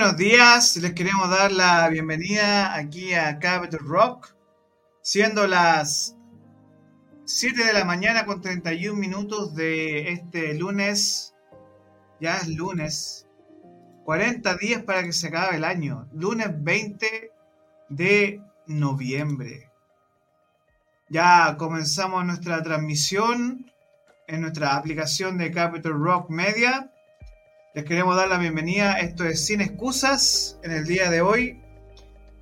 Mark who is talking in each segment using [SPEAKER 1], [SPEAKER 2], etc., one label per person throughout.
[SPEAKER 1] Buenos días, les queremos dar la bienvenida aquí a Capital Rock, siendo las 7 de la mañana con 31 minutos de este lunes, ya es lunes, 40 días para que se acabe el año, lunes 20 de noviembre. Ya comenzamos nuestra transmisión en nuestra aplicación de Capital Rock Media les queremos dar la bienvenida. Esto es Sin Excusas en el día de hoy.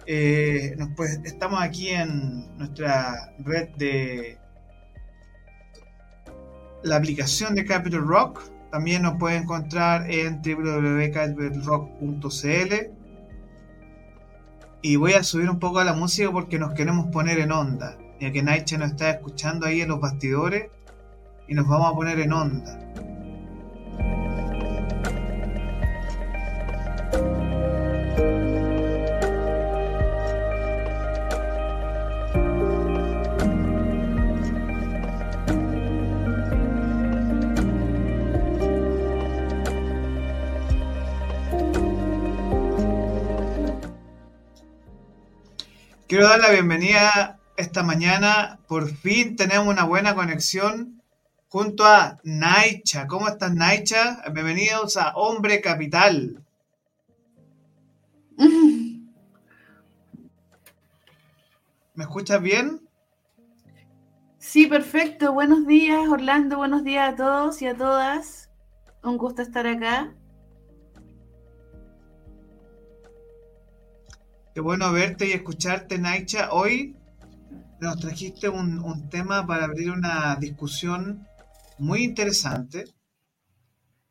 [SPEAKER 1] Eh, pues, estamos aquí en nuestra red de la aplicación de Capital Rock. También nos puede encontrar en www.capitalrock.cl. Y voy a subir un poco a la música porque nos queremos poner en onda. Ya que Naicha nos está escuchando ahí en los bastidores. Y nos vamos a poner en onda. Quiero dar la bienvenida esta mañana. Por fin tenemos una buena conexión junto a Naicha. ¿Cómo estás, Naicha? Bienvenidos a Hombre Capital. ¿Me escuchas bien?
[SPEAKER 2] Sí, perfecto. Buenos días, Orlando. Buenos días a todos y a todas. Un gusto estar acá.
[SPEAKER 1] Qué bueno verte y escucharte, Naicha. Hoy nos trajiste un, tema para abrir una discusión muy interesante.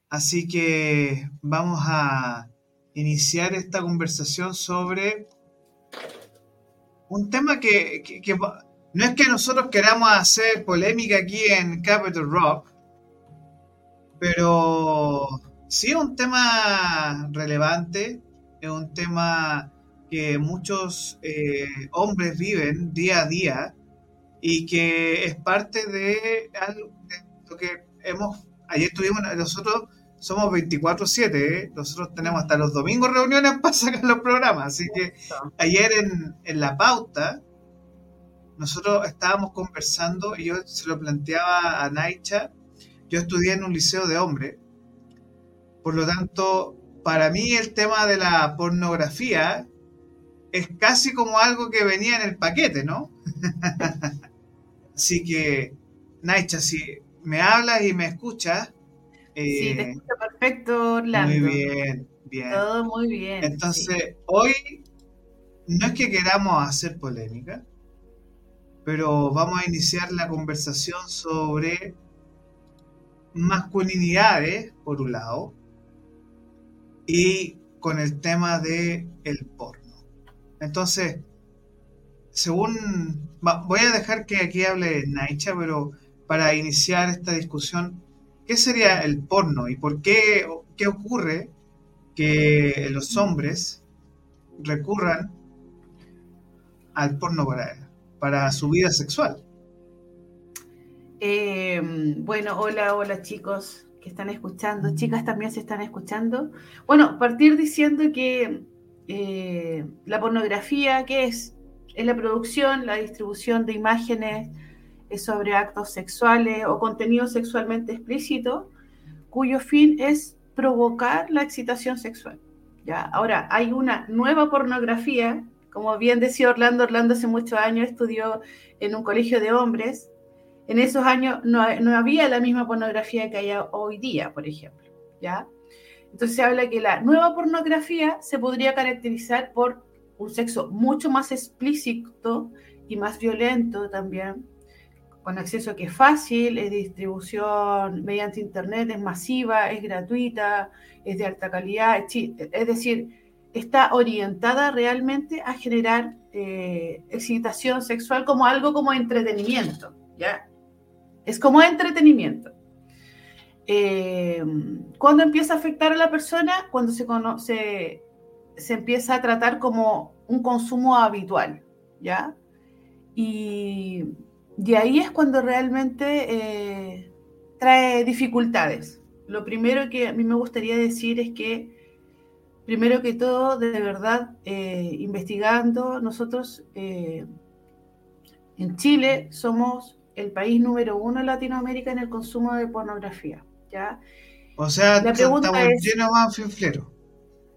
[SPEAKER 1] Así que vamos a iniciar esta conversación sobre un tema que, no es que nosotros queramos hacer polémica aquí en Capital Rock, pero sí es un tema relevante, es un tema que muchos eh, hombres viven día a día y que es parte de algo lo que hemos, ayer tuvimos, nosotros somos 24/7, ¿eh? nosotros tenemos hasta los domingos reuniones para sacar los programas, así que ayer en, en la pauta nosotros estábamos conversando y yo se lo planteaba a Naicha, yo estudié en un liceo de hombres, por lo tanto, para mí el tema de la pornografía es casi como algo que venía en el paquete, ¿no? Así que, Naicha, si me hablas y me escuchas.
[SPEAKER 2] sí, te eh, escucho perfecto, Orlando.
[SPEAKER 1] Muy bien, bien.
[SPEAKER 2] Todo muy bien.
[SPEAKER 1] Entonces, hoy no es que queramos hacer polémica, pero vamos a iniciar la conversación sobre masculinidades, por un lado, y con el tema de el porno. Entonces, según... voy a dejar que aquí hable Naicha, pero para iniciar esta discusión, ¿qué sería el porno y por qué, qué ocurre que los hombres recurran al porno para, para su vida sexual?
[SPEAKER 2] Eh, bueno, hola, hola chicos que están escuchando, chicas también se están escuchando. Bueno, partir diciendo que eh, la pornografía, ¿qué es? Es la producción, la distribución de imágenes sobre actos sexuales o contenido sexualmente explícito, cuyo fin es provocar la excitación sexual. ¿ya? Ahora, hay una nueva pornografía, como bien decía Orlando, Orlando hace muchos años estudió en un colegio de hombres. En esos años no, no había la misma pornografía que hay hoy día, por ejemplo. ¿ya? Entonces se habla que la nueva pornografía se podría caracterizar por un sexo mucho más explícito y más violento también, con acceso que es fácil, es distribución mediante internet, es masiva, es gratuita, es de alta calidad, es decir, está orientada realmente a generar eh, excitación sexual como algo como entretenimiento, ¿ya? Es como entretenimiento. Eh, ¿Cuándo empieza a afectar a la persona? Cuando se, se empieza a tratar como un consumo habitual, ¿ya? Y de ahí es cuando realmente eh, trae dificultades. Lo primero que a mí me gustaría decir es que primero que todo, de verdad, eh, investigando, nosotros eh, en Chile somos el país número uno en Latinoamérica en el consumo de pornografía. ¿Ya?
[SPEAKER 1] O sea, la pregunta estamos es, llenos más finflero.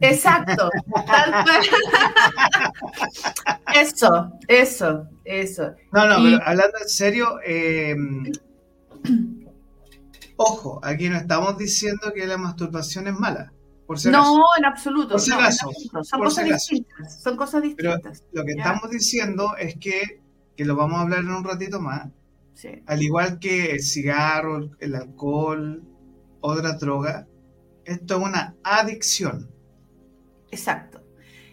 [SPEAKER 2] Exacto. eso, eso, eso.
[SPEAKER 1] No, no, pero hablando en serio, eh, ojo, aquí no estamos diciendo que la masturbación es mala.
[SPEAKER 2] no, en absoluto.
[SPEAKER 1] Por si acaso.
[SPEAKER 2] Son, cosas distintas, son cosas distintas.
[SPEAKER 1] lo que estamos diciendo es que, que lo vamos a hablar en un ratito más. Al igual que el cigarro, el alcohol, otra droga, esto es una adicción.
[SPEAKER 2] Exacto.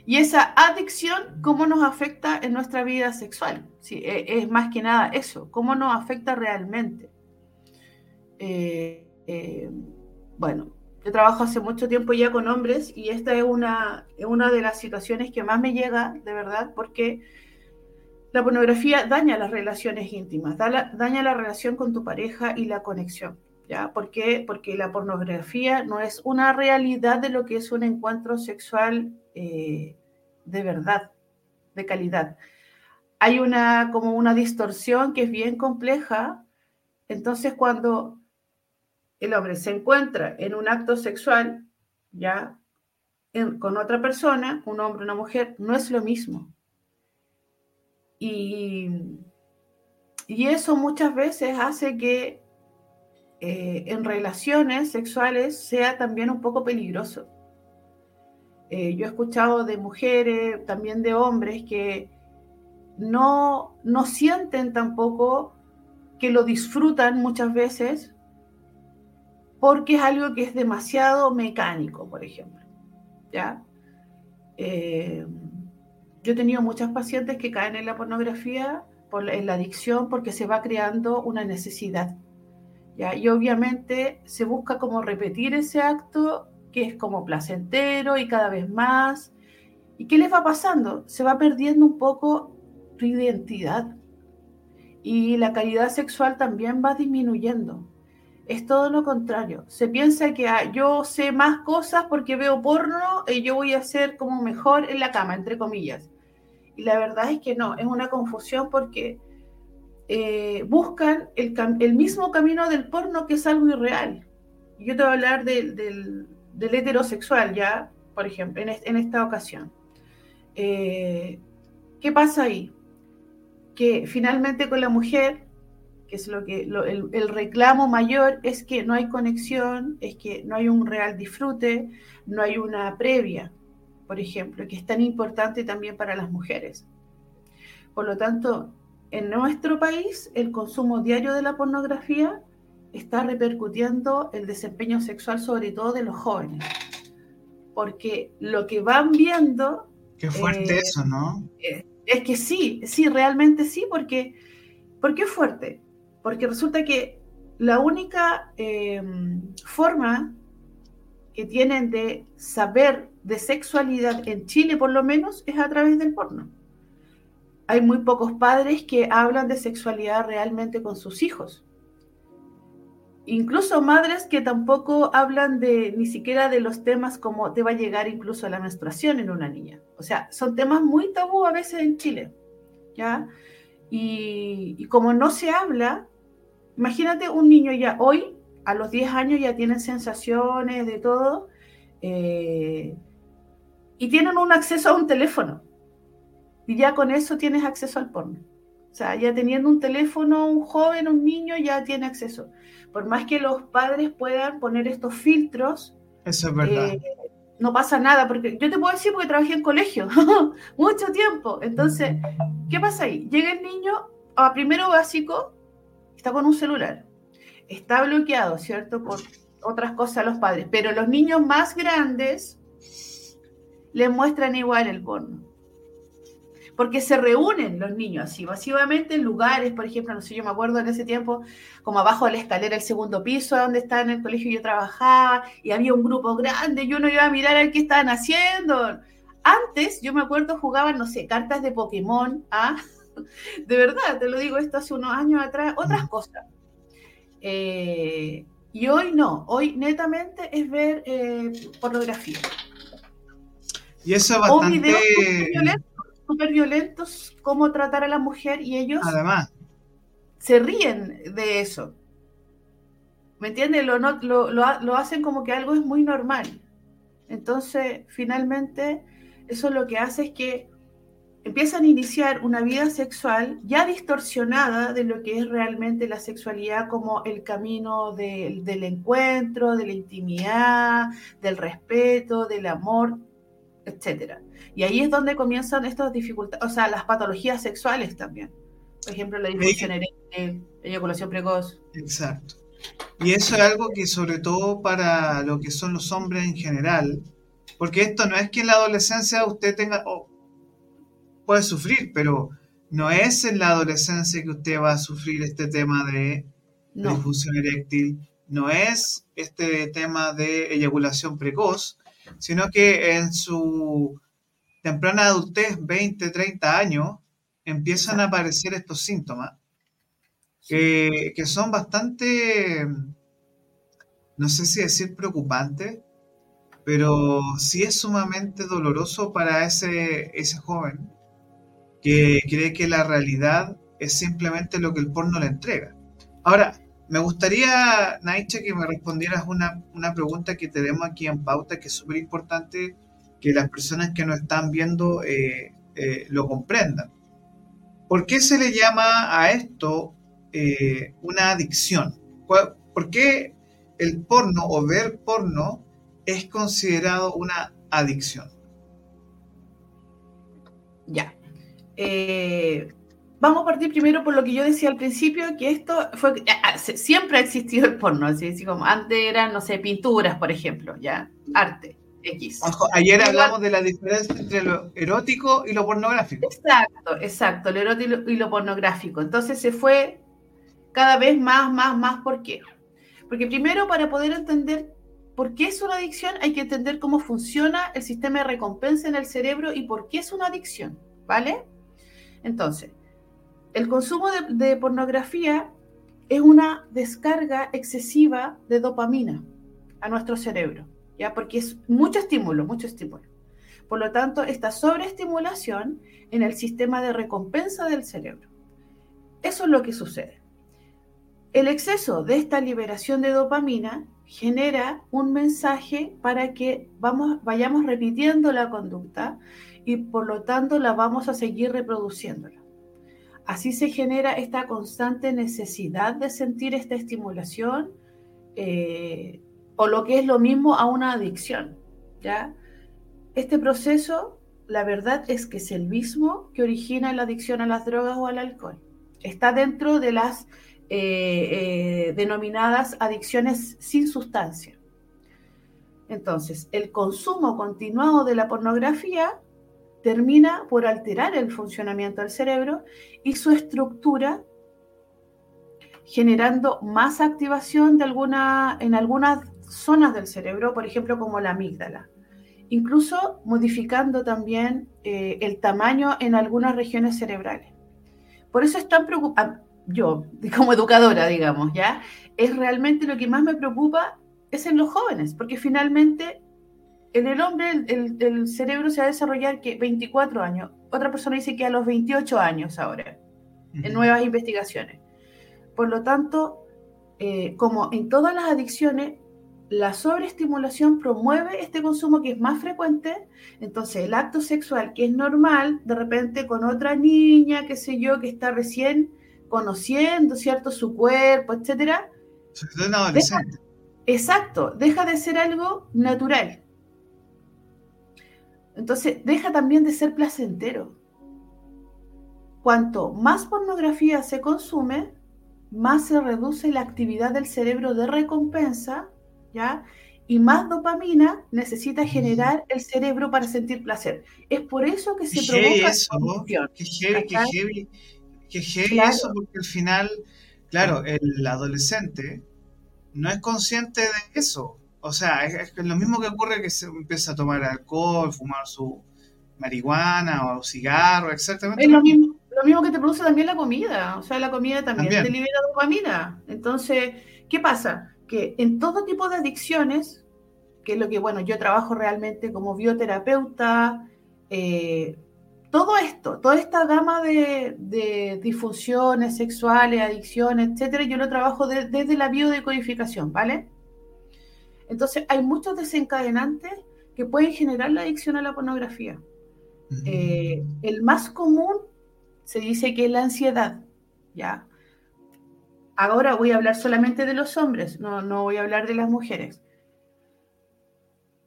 [SPEAKER 2] Y esa adicción, ¿cómo nos afecta en nuestra vida sexual? Sí, e, es más que nada eso, ¿cómo nos afecta realmente? Eh, eh, bueno, yo trabajo hace mucho tiempo ya con hombres y esta es una, una de las situaciones que más me llega, de verdad, porque la pornografía daña las relaciones íntimas, daña la relación con tu pareja y la conexión. ¿Ya? ¿Por qué? Porque la pornografía no es una realidad de lo que es un encuentro sexual eh, de verdad, de calidad. Hay una como una distorsión que es bien compleja. Entonces, cuando el hombre se encuentra en un acto sexual, ya con otra persona, un hombre, una mujer, no es lo mismo. Y, y eso muchas veces hace que eh, en relaciones sexuales sea también un poco peligroso. Eh, yo he escuchado de mujeres, también de hombres, que no, no sienten tampoco que lo disfrutan muchas veces porque es algo que es demasiado mecánico, por ejemplo. ¿ya? Eh, yo he tenido muchas pacientes que caen en la pornografía, por, en la adicción, porque se va creando una necesidad. Y obviamente se busca como repetir ese acto que es como placentero y cada vez más. ¿Y qué les va pasando? Se va perdiendo un poco tu identidad. Y la calidad sexual también va disminuyendo es todo lo contrario. Se piensa que ah, yo sé más cosas porque veo porno y yo voy a ser como mejor en la cama, entre comillas. Y la verdad es que no, es una confusión porque eh, buscan el, mismo camino del porno que es algo irreal. Yo te voy a hablar del, heterosexual, ya, por ejemplo, en, esta ocasión. Eh, ¿Qué pasa ahí? Que finalmente con la mujer que es lo que el, reclamo mayor es que no hay conexión, es que no hay un real disfrute, no hay una previa, por ejemplo, que es tan importante también para las mujeres. Por lo tanto, en nuestro país el consumo diario de la pornografía está repercutiendo el desempeño sexual sobre todo de los jóvenes, porque lo que van viendo...
[SPEAKER 1] Qué fuerte eh, eso, ¿no?
[SPEAKER 2] Eh, es que sí, sí, realmente sí, porque ¿por qué es fuerte? porque resulta que la única eh, forma que tienen de saber de sexualidad en Chile, por lo menos, es a través del porno. Hay muy pocos padres que hablan de sexualidad realmente con sus hijos. Incluso madres que tampoco hablan de ni siquiera de los temas como te va a llegar incluso la menstruación en una niña. O sea, son temas muy tabú a veces en Chile. ¿ya? Y, y como no se habla, Imagínate un niño ya hoy, a los 10 años, ya tienen sensaciones de todo eh, y tienen un acceso a un teléfono. Y ya con eso tienes acceso al porno. O sea, ya teniendo un teléfono, un joven, un niño ya tiene acceso. Por más que los padres puedan poner estos filtros,
[SPEAKER 1] eso es verdad.
[SPEAKER 2] Eh, no pasa nada, porque yo te puedo decir porque trabajé en colegio mucho tiempo. Entonces, ¿qué pasa ahí? Llega el niño a primero básico está con un celular, está bloqueado, ¿cierto? Por otras cosas a los padres, pero los niños más grandes le muestran igual el porno. Porque se reúnen los niños así, masivamente en lugares, por ejemplo, no sé, yo me acuerdo en ese tiempo, como abajo de la escalera, el segundo piso, donde estaba en el colegio yo trabajaba, y había un grupo grande, y uno iba a mirar a ver qué estaban haciendo. Antes, yo me acuerdo, jugaban, no sé, cartas de Pokémon, ¿ah? de verdad, te lo digo esto hace unos años atrás, otras cosas. Eh, y hoy no, hoy netamente es ver eh, pornografía.
[SPEAKER 1] Y eso es bastante... O videos
[SPEAKER 2] súper violentos, cómo tratar a la mujer y ellos...
[SPEAKER 1] Además.
[SPEAKER 2] Se ríen de eso. ¿Me entiendes? Lo, lo, lo, hacen como que algo es muy normal. Entonces, finalmente, eso lo que hace es que empiezan a iniciar una vida sexual ya distorsionada de lo que es realmente la sexualidad como el camino del encuentro, de la intimidad, del respeto, del amor, etc. Y ahí es donde comienzan estas dificultades, o sea, las patologías sexuales también. Por ejemplo, la disfunción eréctil, eyaculación precoz.
[SPEAKER 1] Exacto. Y eso es algo que sobre todo para lo que son los hombres en general, porque esto no es que en la adolescencia usted tenga, puede sufrir, pero no es en la adolescencia que usted va a sufrir este tema de disfunción eréctil, no es este tema de eyaculación precoz, sino que en su temprana adultez, 20, 30 años, empiezan a aparecer estos síntomas que, que son bastante, no sé si decir preocupantes, pero sí es sumamente doloroso para ese, ese joven que cree que la realidad es simplemente lo que el porno le entrega. Ahora, me gustaría, Naiche, que me respondieras una, pregunta que tenemos aquí en pauta, que es súper importante que las personas que nos están viendo eh, eh, lo comprendan. ¿Por qué se le llama a esto eh, una adicción? ¿Por qué el porno o ver porno es considerado una adicción?
[SPEAKER 2] Ya. Vamos a partir primero por lo que yo decía al principio, que esto fue, siempre ha existido el porno, así, como antes eran, no sé, pinturas, por ejemplo, ya, arte. X.
[SPEAKER 1] ayer hablamos de la diferencia entre lo erótico y lo pornográfico.
[SPEAKER 2] Exacto, exacto, lo erótico y lo pornográfico. Entonces se fue cada vez más, más, más. ¿Por qué? Porque primero para poder entender por qué es una adicción hay que entender cómo funciona el sistema de recompensa en el cerebro y por qué es una adicción, ¿vale? Entonces, el consumo de, pornografía es una descarga excesiva de dopamina a nuestro cerebro, ¿ya? Porque es mucho estímulo, mucho estímulo. Por lo tanto, esta sobreestimulación en el sistema de recompensa del cerebro. Eso es lo que sucede. El exceso de esta liberación de dopamina genera un mensaje para que vamos, vayamos repitiendo la conducta y por lo tanto la vamos a seguir reproduciéndola. Así se genera esta constante necesidad de sentir esta estimulación eh, o lo que es lo mismo a una adicción. ¿ya? Este proceso, la verdad es que es el mismo que origina la adicción a las drogas o al alcohol. Está dentro de las eh, eh, denominadas adicciones sin sustancia. Entonces, el consumo continuado de la pornografía termina por alterar el funcionamiento del cerebro y su estructura, generando más activación de en algunas zonas del cerebro, por ejemplo, como la amígdala. Incluso modificando también eh, el tamaño en algunas regiones cerebrales. Por eso es tan preocupante, yo, como educadora, digamos, ¿ya? Es realmente lo que más me preocupa es en los jóvenes, porque finalmente en el hombre el, cerebro se va a desarrollar que 24 años. Otra persona dice que a los 28 años ahora, en nuevas investigaciones. Por lo tanto, eh, como en todas las adicciones, la sobreestimulación promueve este consumo que es más frecuente, entonces el acto sexual que es normal, de repente con otra niña, qué sé yo, que está recién conociendo, ¿cierto? Su cuerpo, etcétera. exacto, deja de ser algo natural. Entonces, deja también de ser placentero. Cuanto más pornografía se consume, más se reduce la actividad del cerebro de recompensa, ¿ya? Y más dopamina necesita generar el cerebro para sentir placer. Es por eso que se provoca
[SPEAKER 1] eso, Qué heavy, qué heavy, eso, porque al final, claro, el adolescente no es consciente de eso. O sea, es, lo mismo que ocurre que se empieza a tomar alcohol, fumar su marihuana o cigarro, exactamente.
[SPEAKER 2] Es lo mismo, lo mismo que te produce también la comida. O sea, la comida también, te libera dopamina. Entonces, ¿qué pasa? Que en todo tipo de adicciones que es lo que, bueno, yo trabajo realmente como bioterapeuta, eh, todo esto, toda esta gama de, disfunciones sexuales, adicciones, etcétera, yo lo trabajo desde la biodecodificación, ¿vale? Entonces, hay muchos desencadenantes que pueden generar la adicción a la pornografía. Eh, el más común se dice que es la ansiedad, ¿ya? Ahora voy a hablar solamente de los hombres, no, no voy a hablar de las mujeres.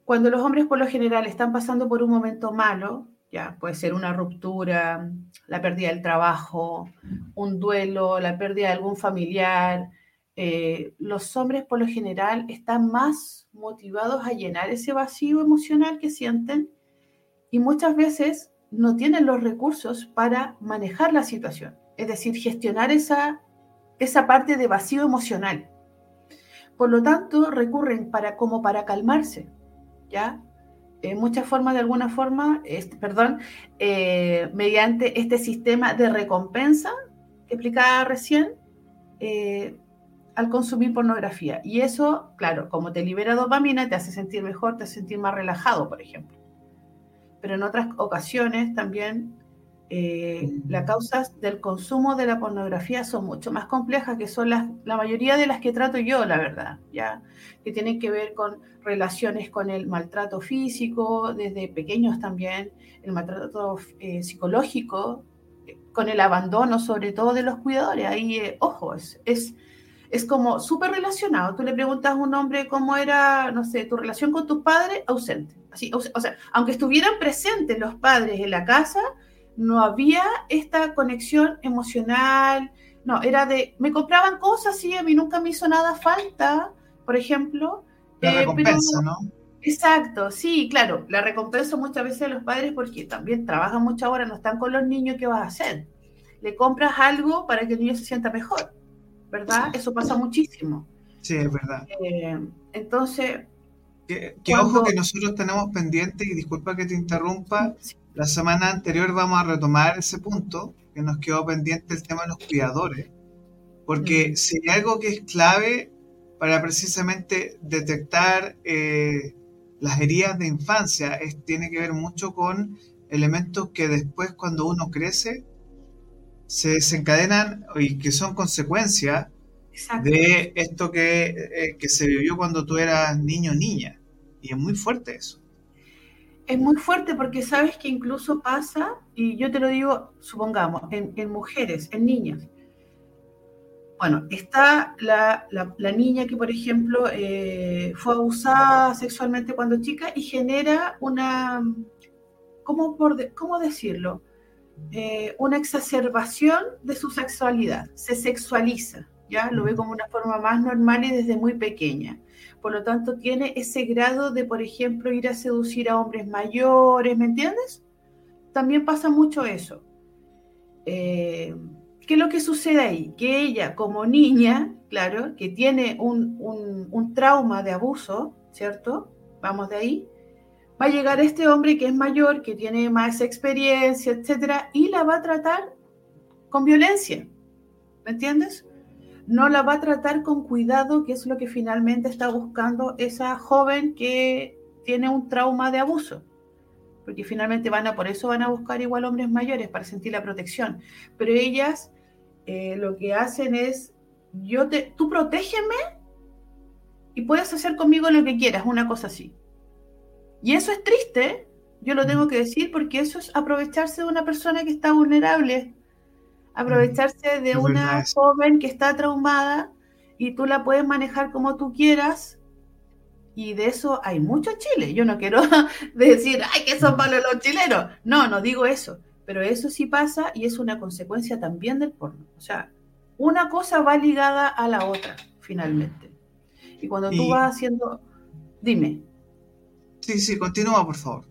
[SPEAKER 2] Cuando los hombres por lo general están pasando por un momento malo, ya puede ser una ruptura, la pérdida del trabajo, un duelo, la pérdida de algún familiar, eh, los hombres por lo general están más motivados a llenar ese vacío emocional que sienten y muchas veces no tienen los recursos para manejar la situación, es decir, gestionar esa, esa parte de vacío emocional. Por lo tanto, recurren para, como para calmarse, ¿ya? En muchas formas, de alguna forma, perdón, eh, mediante este sistema de recompensa que explicaba recién, eh, al consumir pornografía. Y eso, claro, como te libera dopamina, te hace sentir mejor, te hace sentir más relajado, por ejemplo pero en otras ocasiones también eh, las causas del consumo de la pornografía son mucho más complejas, que son las, la mayoría de las que trato yo, la verdad, ya que tienen que ver con relaciones con el maltrato físico, desde pequeños también, el maltrato eh, psicológico, con el abandono sobre todo de los cuidadores. Ahí, eh, ojo, es, es, es como súper relacionado. Tú le preguntas a un hombre cómo era, no sé, tu relación con tus padres, ausente o sea, aunque estuvieran presentes los padres en la casa, no había esta conexión emocional, no, era de, me compraban cosas y a mí nunca me hizo nada falta, por ejemplo.
[SPEAKER 1] La eh, recompensa, ¿no?
[SPEAKER 2] Exacto, sí, claro, la recompensa muchas veces a los padres porque también trabajan muchas horas, no están con los niños, ¿qué vas a hacer? Le compras algo para que el niño se sienta mejor, ¿verdad? Eso pasa muchísimo.
[SPEAKER 1] Sí, es verdad.
[SPEAKER 2] Eh, entonces,
[SPEAKER 1] que, ojo que nosotros tenemos pendiente, y disculpa que te interrumpa, la semana anterior vamos a retomar ese punto, que nos quedó pendiente el tema de los cuidadores, porque si hay algo que es clave para precisamente detectar eh, las heridas de infancia, es, tiene que ver mucho con elementos que después cuando uno crece se desencadenan y que son consecuencia de esto que, eh, que, se vivió cuando tú eras niño o niña. Y es muy fuerte eso.
[SPEAKER 2] Es muy fuerte porque sabes que incluso pasa, y yo te lo digo, supongamos, en, mujeres, en niñas. Bueno, está la, niña que, por ejemplo, eh, fue abusada sexualmente cuando chica y genera una, ¿cómo, por cómo decirlo? Eh, una exacerbación de su sexualidad, se sexualiza, ya lo ve como una forma más normal y desde muy pequeña. Por lo tanto, tiene ese grado de, por ejemplo, ir a seducir a hombres mayores, ¿me entiendes? También pasa mucho eso. Eh, ¿Qué es lo que sucede ahí? Que ella, como niña, claro, que tiene un, un trauma de abuso, ¿cierto? Vamos de ahí. Va a llegar este hombre que es mayor, que tiene más experiencia, etcétera, y la va a tratar con violencia. ¿Me entiendes? no la va a tratar con cuidado, que es lo que finalmente está buscando esa joven que tiene un trauma de abuso. Porque finalmente van a, por eso van a buscar igual hombres mayores para sentir la protección. Pero ellas eh, lo que hacen es, yo te, tú protégeme y puedes hacer conmigo lo que quieras, una cosa así. Y eso es triste, yo lo tengo que decir, porque eso es aprovecharse de una persona que está vulnerable aprovecharse de una joven que está traumada y tú la puedes manejar como tú quieras. Y de eso hay mucho Chile. Yo no quiero decir, ay, que son malos los chilenos. No, no digo eso. Pero eso sí pasa y es una consecuencia también del porno. O sea, una cosa va ligada a la otra, finalmente. Y cuando tú vas haciendo... Dime.
[SPEAKER 1] Sí, sí, continúa, por favor.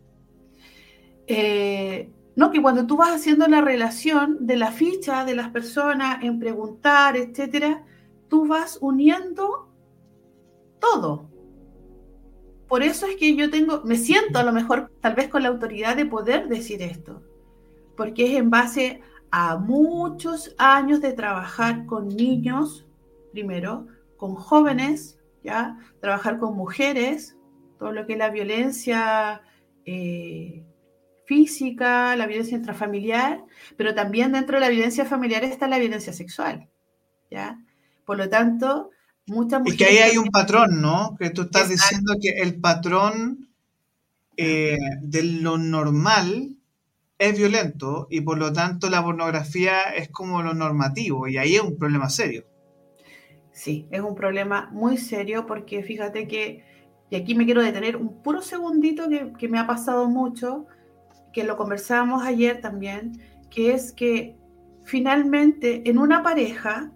[SPEAKER 2] Eh, ¿no? Que cuando tú vas haciendo la relación de la ficha de las personas en preguntar, etcétera, tú vas uniendo todo. Por eso es que yo tengo, me siento a lo mejor tal vez con la autoridad de poder decir esto, porque es en base a muchos años de trabajar con niños, primero, con jóvenes, ya, trabajar con mujeres, todo lo que es la violencia eh, física, la violencia intrafamiliar, pero también dentro de la violencia familiar está la violencia sexual, ¿ya? Por lo tanto, muchas
[SPEAKER 1] mujeres... Y que ahí hay un patrón, ¿no? Que tú estás diciendo que el patrón eh, de lo normal es violento y por lo tanto la pornografía es como lo normativo y ahí es un problema serio.
[SPEAKER 2] Sí, es un problema muy serio porque fíjate que, y aquí me quiero detener un puro segundito que, que me ha pasado mucho, que lo conversábamos ayer también, que es que finalmente en una pareja,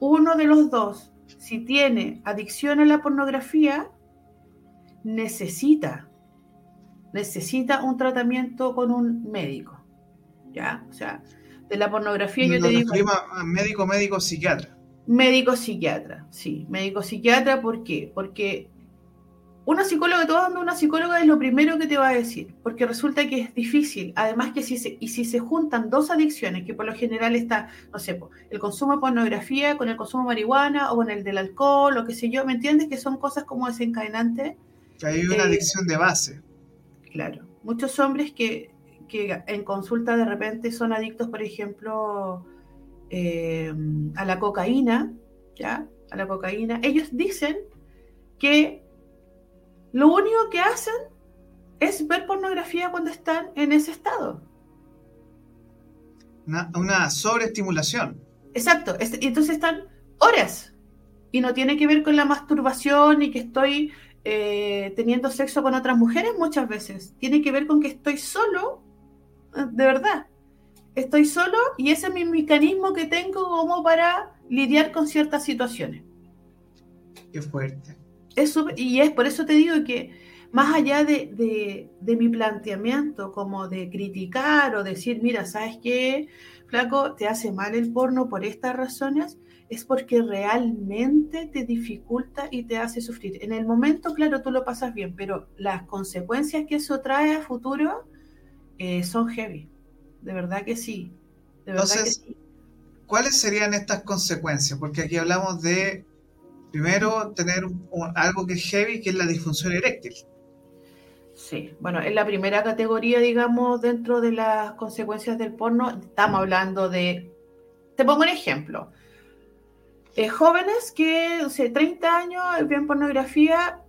[SPEAKER 2] uno de los dos, si tiene adicción a la pornografía, necesita, necesita un tratamiento con un médico. ¿Ya? O sea, de la pornografía yo te digo...
[SPEAKER 1] Médico, médico, psiquiatra.
[SPEAKER 2] Médico psiquiatra, sí, médico psiquiatra, ¿por qué? Porque una psicóloga, todo donde una psicóloga es lo primero que te va a decir, porque resulta que es difícil. Además que si se, y si se juntan dos adicciones, que por lo general está, no sé, el consumo de pornografía con el consumo de marihuana o con el del alcohol o qué sé yo, ¿me entiendes? Que son cosas como desencadenantes.
[SPEAKER 1] Que hay una eh, adicción de base.
[SPEAKER 2] Claro. Muchos hombres que, que, en consulta de repente son adictos, por ejemplo, eh, a la cocaína, ¿ya? A la cocaína. Ellos dicen que lo único que hacen es ver pornografía cuando están en ese estado.
[SPEAKER 1] Una, sobreestimulación.
[SPEAKER 2] Exacto. Y entonces están horas. Y no tiene que ver con la masturbación y que estoy eh, teniendo sexo con otras mujeres muchas veces. Tiene que ver con que estoy solo, eh, de verdad. Estoy solo y ese es mi mecanismo que tengo como para lidiar con ciertas situaciones.
[SPEAKER 1] Qué fuerte
[SPEAKER 2] y es por eso te digo que más allá de, mi planteamiento, como de criticar o decir, mira, ¿sabes qué, flaco? Te hace mal el porno por estas razones, es porque realmente te dificulta y te hace sufrir. En el momento, claro, tú lo pasas bien, pero las consecuencias que eso trae a futuro eh, son heavy. De verdad que sí. De verdad
[SPEAKER 1] que sí. ¿cuáles serían estas consecuencias? Porque aquí hablamos de Primero, tener algo que es heavy, que es la disfunción eréctil.
[SPEAKER 2] Sí, bueno, es la primera categoría, digamos, dentro de las consecuencias del porno. Estamos hablando de, te pongo un ejemplo. Eh, jóvenes que, o sea, 30 años ven pornografía,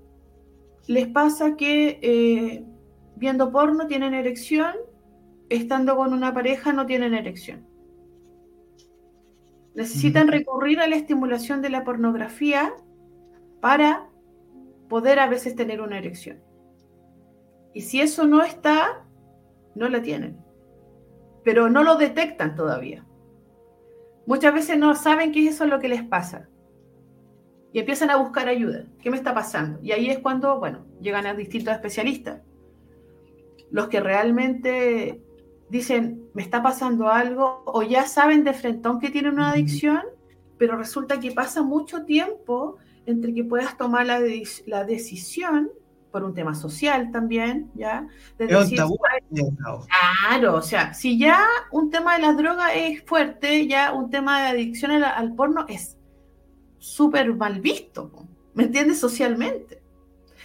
[SPEAKER 2] les pasa que eh, viendo porno tienen erección, estando con una pareja no tienen erección. Necesitan recurrir a la estimulación de la pornografía para poder a veces tener una erección. Y si eso no está, no la tienen. Pero no lo detectan todavía. Muchas veces no saben qué es eso lo que les pasa. Y empiezan a buscar ayuda. ¿Qué me está pasando? Y ahí es cuando, bueno, llegan a distintos especialistas. Los que realmente dicen, me está pasando algo, o ya saben de frentón que tienen una adicción, pero resulta que pasa mucho tiempo entre que puedas tomar la, la decisión, por un tema social también, ¿ya? De decir, claro, o sea, si ya un tema de las drogas es fuerte, ya un tema de adicción al, al porno es súper mal visto, ¿me entiendes? Socialmente.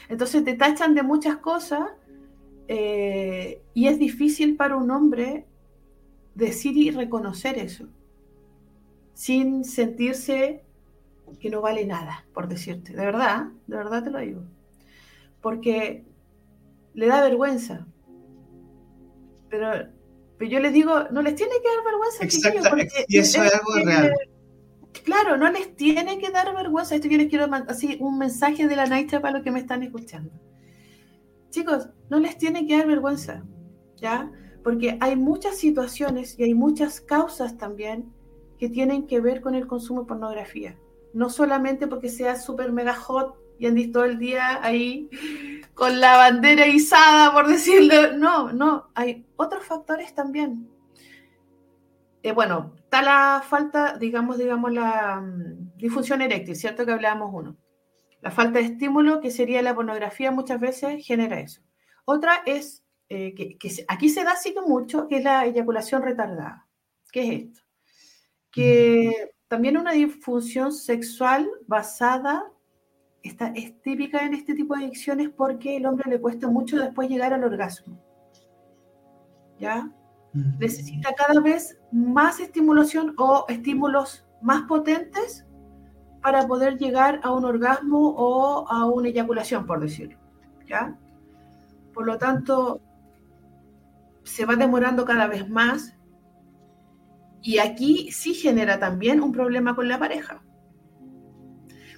[SPEAKER 2] Entonces te tachan de muchas cosas eh, y es difícil para un hombre decir y reconocer eso, sin sentirse que no vale nada, por decirte. De verdad, de verdad te lo digo. Porque le da vergüenza. Pero, pero yo les digo, no les tiene que dar vergüenza.
[SPEAKER 1] Exacto, y eso es, algo real.
[SPEAKER 2] Claro, no les tiene que dar vergüenza. Esto yo les quiero así un mensaje de la Naitra para los que me están escuchando. Chicos, no les tiene que dar vergüenza, ¿ya? Porque hay muchas situaciones y hay muchas causas también que tienen que ver con el consumo de pornografía. No solamente porque sea súper mega hot y andís todo el día ahí con la bandera izada, por decirlo. No, no, hay otros factores también. Eh, bueno, está la falta, digamos, digamos, la mm, difusión eréctil, ¿cierto? Que hablábamos uno. La falta de estímulo, que sería la pornografía, muchas veces genera eso. Otra es, eh, que, aquí se da así que mucho, que es la eyaculación retardada. ¿Qué es esto? Que también una disfunción sexual basada esta es típica en este tipo de adicciones porque el hombre le cuesta mucho después llegar al orgasmo. ¿Ya? Necesita cada vez más estimulación o estímulos más potentes para poder llegar a un orgasmo o a una eyaculación, por decirlo. ¿Ya? Por lo tanto, se va demorando cada vez más y aquí sí genera también un problema con la pareja.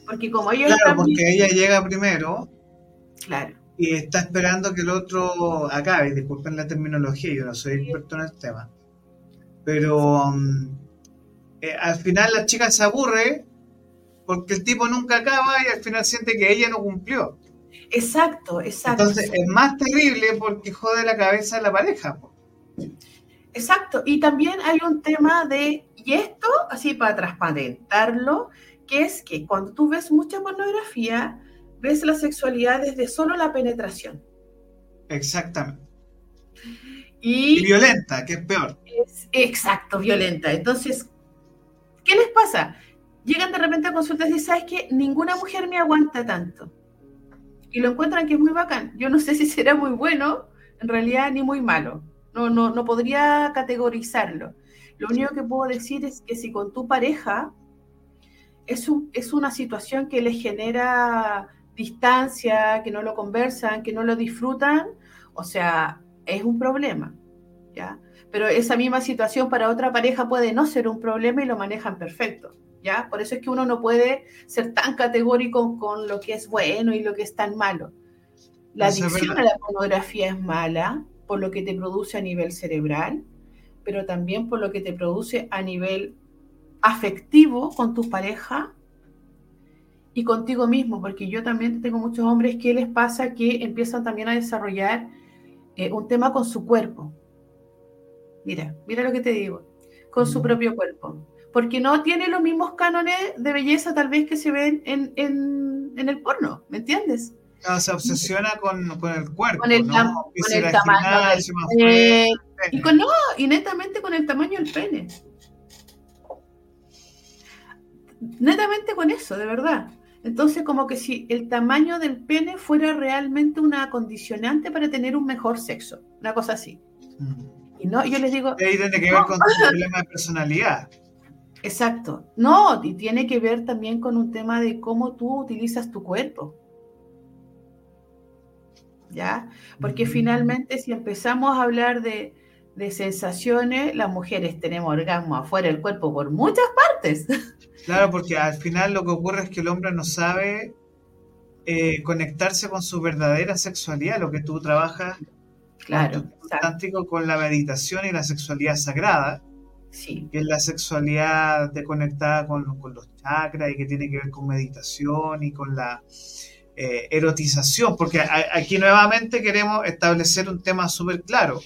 [SPEAKER 2] Porque como ellos
[SPEAKER 1] Claro, porque ella llega primero.
[SPEAKER 2] Claro.
[SPEAKER 1] Y está esperando que el otro acabe. Disculpen la terminología, yo no soy experto en el tema. Pero um, eh, al final la chica se aburre porque el tipo nunca acaba y al final siente que ella no cumplió.
[SPEAKER 2] Exacto, exacto.
[SPEAKER 1] Entonces es más terrible porque jode la cabeza a la pareja.
[SPEAKER 2] Exacto. Y también hay un tema de, y esto, así para transparentarlo, que es que cuando tú ves mucha pornografía, ves la sexualidad desde solo la penetración.
[SPEAKER 1] Exactamente. Y, violenta, que es peor.
[SPEAKER 2] exacto, violenta. Entonces, ¿qué les pasa? Llegan de repente a consultas y dicen, ¿sabes qué? Ninguna mujer me aguanta tanto. Y lo encuentran que es muy bacán. Yo no sé si será muy bueno, en realidad, ni muy malo. No, no, no podría categorizarlo. Lo único que puedo decir es que si con tu pareja es, es una situación que les genera distancia, que no lo conversan, que no lo disfrutan, o sea, es un problema, ¿ya? Pero esa misma situación para otra pareja puede no ser un problema y lo manejan perfecto, ¿ya? Por eso es que uno no puede ser tan categórico con lo que es bueno y lo que es tan malo. La adicción a la pornografía es mala por lo que te produce a nivel cerebral, pero también por lo que te produce a nivel afectivo con tu pareja y contigo mismo, porque yo también tengo muchos hombres que les pasa que empiezan también a desarrollar eh, un tema con su cuerpo. Mira, mira lo que te digo, con su propio cuerpo, porque no tiene los mismos cánones de belleza tal vez que se ven en, en el porno, ¿me entiendes?
[SPEAKER 1] se obsesiona con, con, el cuerpo,
[SPEAKER 2] con el,
[SPEAKER 1] ¿no?
[SPEAKER 2] con el tamaño del, y con, no, y netamente con el tamaño del pene netamente con eso, de verdad. Entonces, como que si el tamaño del pene fuera realmente una condicionante para tener un mejor sexo, una cosa así. Mm. Y no, yo les digo.
[SPEAKER 1] Ahí tiene que ver con tu problema de personalidad.
[SPEAKER 2] Exacto. No, y tiene que ver también con un tema de cómo tú utilizas tu cuerpo. ¿Ya? Porque finalmente, si empezamos a hablar de, de sensaciones, las mujeres tenemos orgasmo afuera del cuerpo por muchas partes.
[SPEAKER 1] Claro, porque al final lo que ocurre es que el hombre no sabe eh, conectarse con su verdadera sexualidad, lo que tú trabajas
[SPEAKER 2] claro,
[SPEAKER 1] con la meditación y la sexualidad sagrada,
[SPEAKER 2] sí.
[SPEAKER 1] que es la sexualidad de conectada con, los chakras y que tiene que ver con meditación y con la eh, erotización, porque aquí nuevamente queremos establecer un tema súper claro.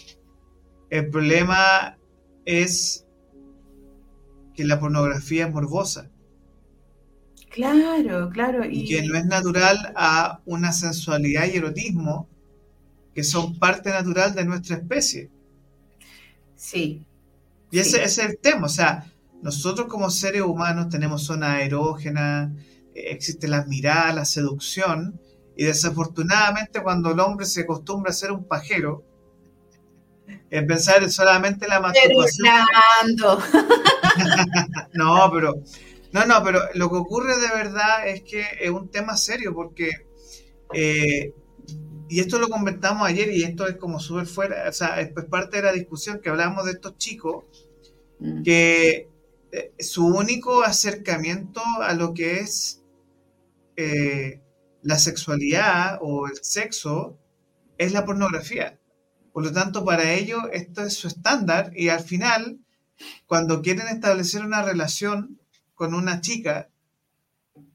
[SPEAKER 1] El problema es que la pornografía es morbosa.
[SPEAKER 2] Claro, claro.
[SPEAKER 1] Y... que no es natural a una sensualidad y erotismo que son parte natural de nuestra especie.
[SPEAKER 2] Sí.
[SPEAKER 1] Y ese, es el tema, o sea, nosotros como seres humanos tenemos zona erógena, eh, existe la mirada, la seducción, y desafortunadamente cuando el hombre se acostumbra a ser un pajero, en pensar solamente en la masturbación. no, pero no, no, pero lo que ocurre de verdad es que es un tema serio porque, eh, y esto lo comentamos ayer y esto es como súper fuera, o sea, es parte de la discusión que hablamos de estos chicos, mm. que eh, su único acercamiento a lo que es eh, la sexualidad o el sexo es la pornografía. Por lo tanto, para ellos esto es su estándar y al final, cuando quieren establecer una relación con una chica,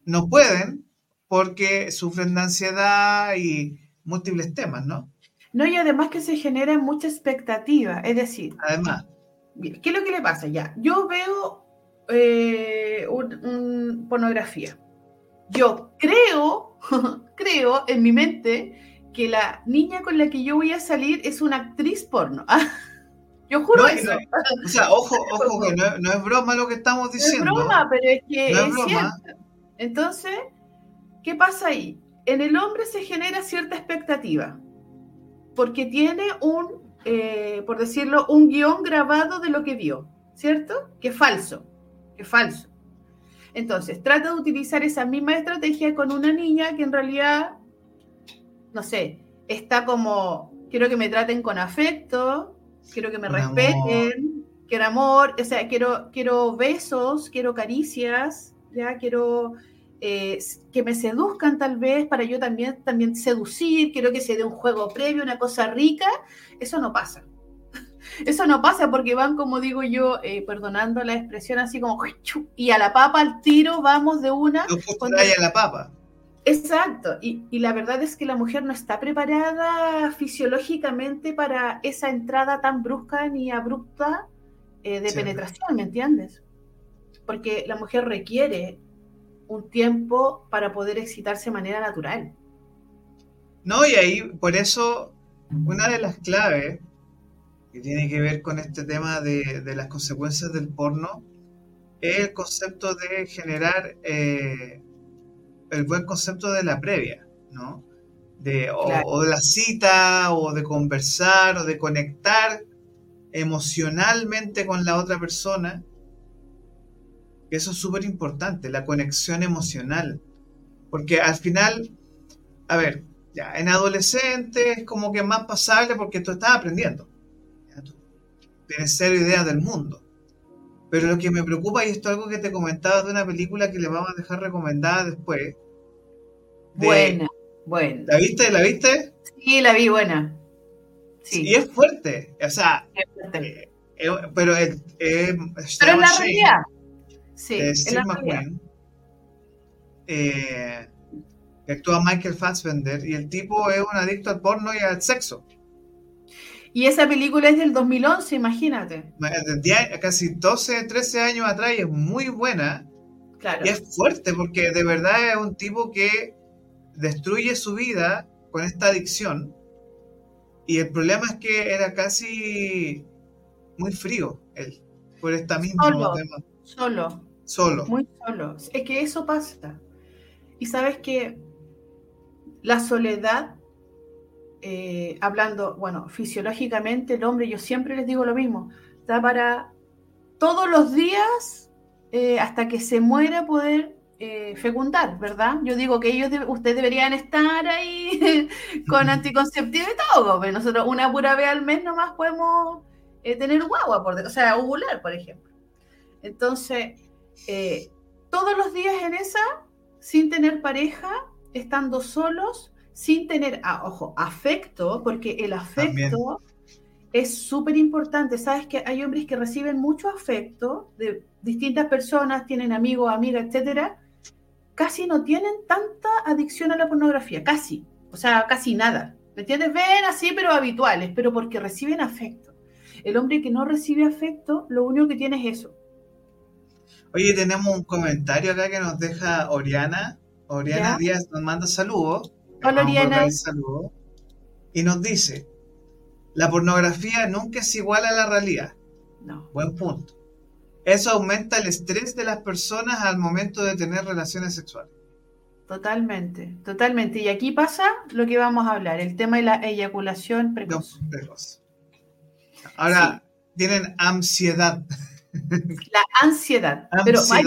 [SPEAKER 1] no pueden porque sufren de ansiedad y múltiples temas, ¿no?
[SPEAKER 2] No, y además que se genera mucha expectativa, es decir,
[SPEAKER 1] además,
[SPEAKER 2] ¿qué es lo que le pasa? Ya, yo veo eh, un, pornografía. Yo creo, creo en mi mente que la niña con la que yo voy a salir es una actriz porno. Yo juro eso.
[SPEAKER 1] o sea, ojo, ojo, que no, es broma lo que estamos diciendo.
[SPEAKER 2] No es broma, pero es que es, cierto. Entonces, ¿qué pasa ahí? En el hombre se genera cierta expectativa, porque tiene un, eh, por decirlo, un guion grabado de lo que vio, ¿cierto? Que es falso, que es falso. Entonces, trata de utilizar esa misma estrategia con una niña que en realidad, no sé, está como, quiero que me traten con afecto, quiero que me respeten, quiero amor, o sea, quiero, quiero besos, quiero caricias, ya quiero eh, que me seduzcan tal vez para yo también, también seducir, quiero que se dé un juego previo, una cosa rica, eso no pasa. Eso no pasa porque van, como digo yo, eh, perdonando la expresión, así como y a la papa al tiro vamos de una.
[SPEAKER 1] No cuando... a la papa.
[SPEAKER 2] Exacto, y, y, la verdad es que la mujer no está preparada fisiológicamente para esa entrada tan brusca ni abrupta eh, de penetración, ¿me entiendes? Porque la mujer requiere un tiempo para poder excitarse de manera natural.
[SPEAKER 1] No, y ahí, por eso, una de las claves que tiene que ver con este tema de, las consecuencias del porno es el concepto de generar eh, el buen concepto de la previa, ¿no? De, o, de la cita, o de conversar, o de conectar emocionalmente con la otra persona. Eso es súper importante, la conexión emocional. Porque al final, a ver, ya en adolescente es como que más pasable porque tú estás aprendiendo. tienes cero idea del mundo. Pero lo que me preocupa, y esto es algo que te comentaba de una película que le vamos a dejar recomendada después.
[SPEAKER 2] buena, buena.
[SPEAKER 1] ¿La viste? ¿La viste?
[SPEAKER 2] Sí, la vi, buena.
[SPEAKER 1] Y es fuerte, o sea, eh, eh, pero es,
[SPEAKER 2] pero la realidad.
[SPEAKER 1] Sí, es la McQueen, eh, actúa Michael Fassbender y el tipo es un adicto al porno y al sexo.
[SPEAKER 2] Y esa película es del 2011, imagínate.
[SPEAKER 1] Casi 12, 13 años atrás y es muy buena. Claro. Y es fuerte porque de verdad es un tipo que destruye su vida con esta adicción y el problema es que era casi muy frío él, por esta misma
[SPEAKER 2] solo, Solo.
[SPEAKER 1] Solo.
[SPEAKER 2] Muy solo. Es que eso pasa. Y sabes que la soledad, eh, hablando, bueno, fisiológicamente, el hombre, yo siempre les digo lo mismo, está para todos los días, eh, hasta que se muera, poder eh, fecundar, ¿verdad? Yo digo que ellos, ustedes deberían estar ahí con anticonceptivo y todo, pero pues nosotros una pura vez al mes nomás podemos eh, tener guagua, por, o sea, ovular, por ejemplo. Entonces, eh, todos los días en esa, sin tener pareja, estando solos, sin tener, ah, ojo, afecto, porque el afecto es súper importante. Sabes que hay hombres que reciben mucho afecto de distintas personas, tienen amigos, amigas, etcétera, casi no tienen tanta adicción a la pornografía, casi, o sea, casi nada. ¿Me entiendes? Ven así, pero habituales, pero porque reciben afecto. El hombre que no recibe afecto, lo único que tiene es eso.
[SPEAKER 1] Oye, tenemos un comentario acá que nos deja Oriana. Oriana Díaz nos manda saludos.
[SPEAKER 2] Hola, Oriana.
[SPEAKER 1] Y nos dice, la pornografía nunca es igual a la realidad.
[SPEAKER 2] No.
[SPEAKER 1] Buen punto. Eso aumenta el estrés de las personas al momento de tener relaciones sexuales.
[SPEAKER 2] Totalmente, totalmente. Y aquí pasa lo que vamos a hablar, el tema de la eyaculación precoz.
[SPEAKER 1] Ahora, tienen ansiedad.
[SPEAKER 2] La ansiedad. Pero hay,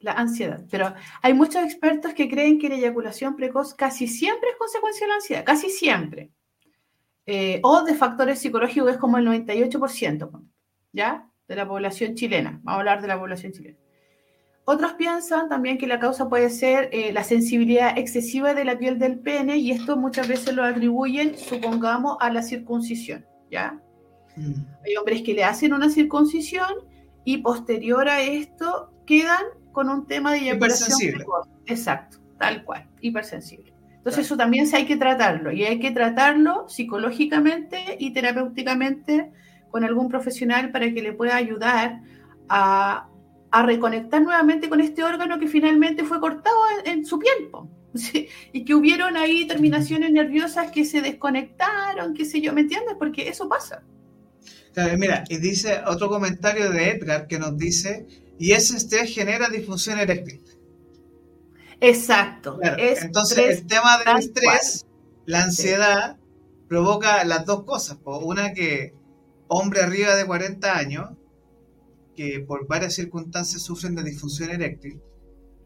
[SPEAKER 2] la ansiedad. Pero hay muchos expertos que creen que la eyaculación precoz casi siempre es consecuencia de la ansiedad, casi siempre. Eh, o de factores psicológicos es como el 98%. ¿Ya? de la población chilena. Vamos a hablar de la población chilena. Otros piensan también que la causa puede ser eh, la sensibilidad excesiva de la piel del pene y esto muchas veces lo atribuyen, supongamos, a la circuncisión, ¿ya? Mm. Hay hombres que le hacen una circuncisión y posterior a esto quedan con un tema de eyaculación Exacto, tal cual, hipersensible. Entonces eso también se hay que tratarlo y hay que tratarlo psicológicamente y terapéuticamente con algún profesional para que le pueda ayudar a, reconectar nuevamente con este órgano que finalmente fue cortado en, su piel. Y que hubieron ahí terminaciones nerviosas que se desconectaron, qué sé yo, ¿me entiendes? Porque eso pasa.
[SPEAKER 1] Mira, y dice otro comentario de Edgar que nos dice, y ese estrés genera disfunción eréctil.
[SPEAKER 2] Exacto.
[SPEAKER 1] entonces, el tema del estrés, la ansiedad, provoca las dos cosas. Una que hombre arriba de 40 años, que por varias circunstancias sufren de disfunción eréctil,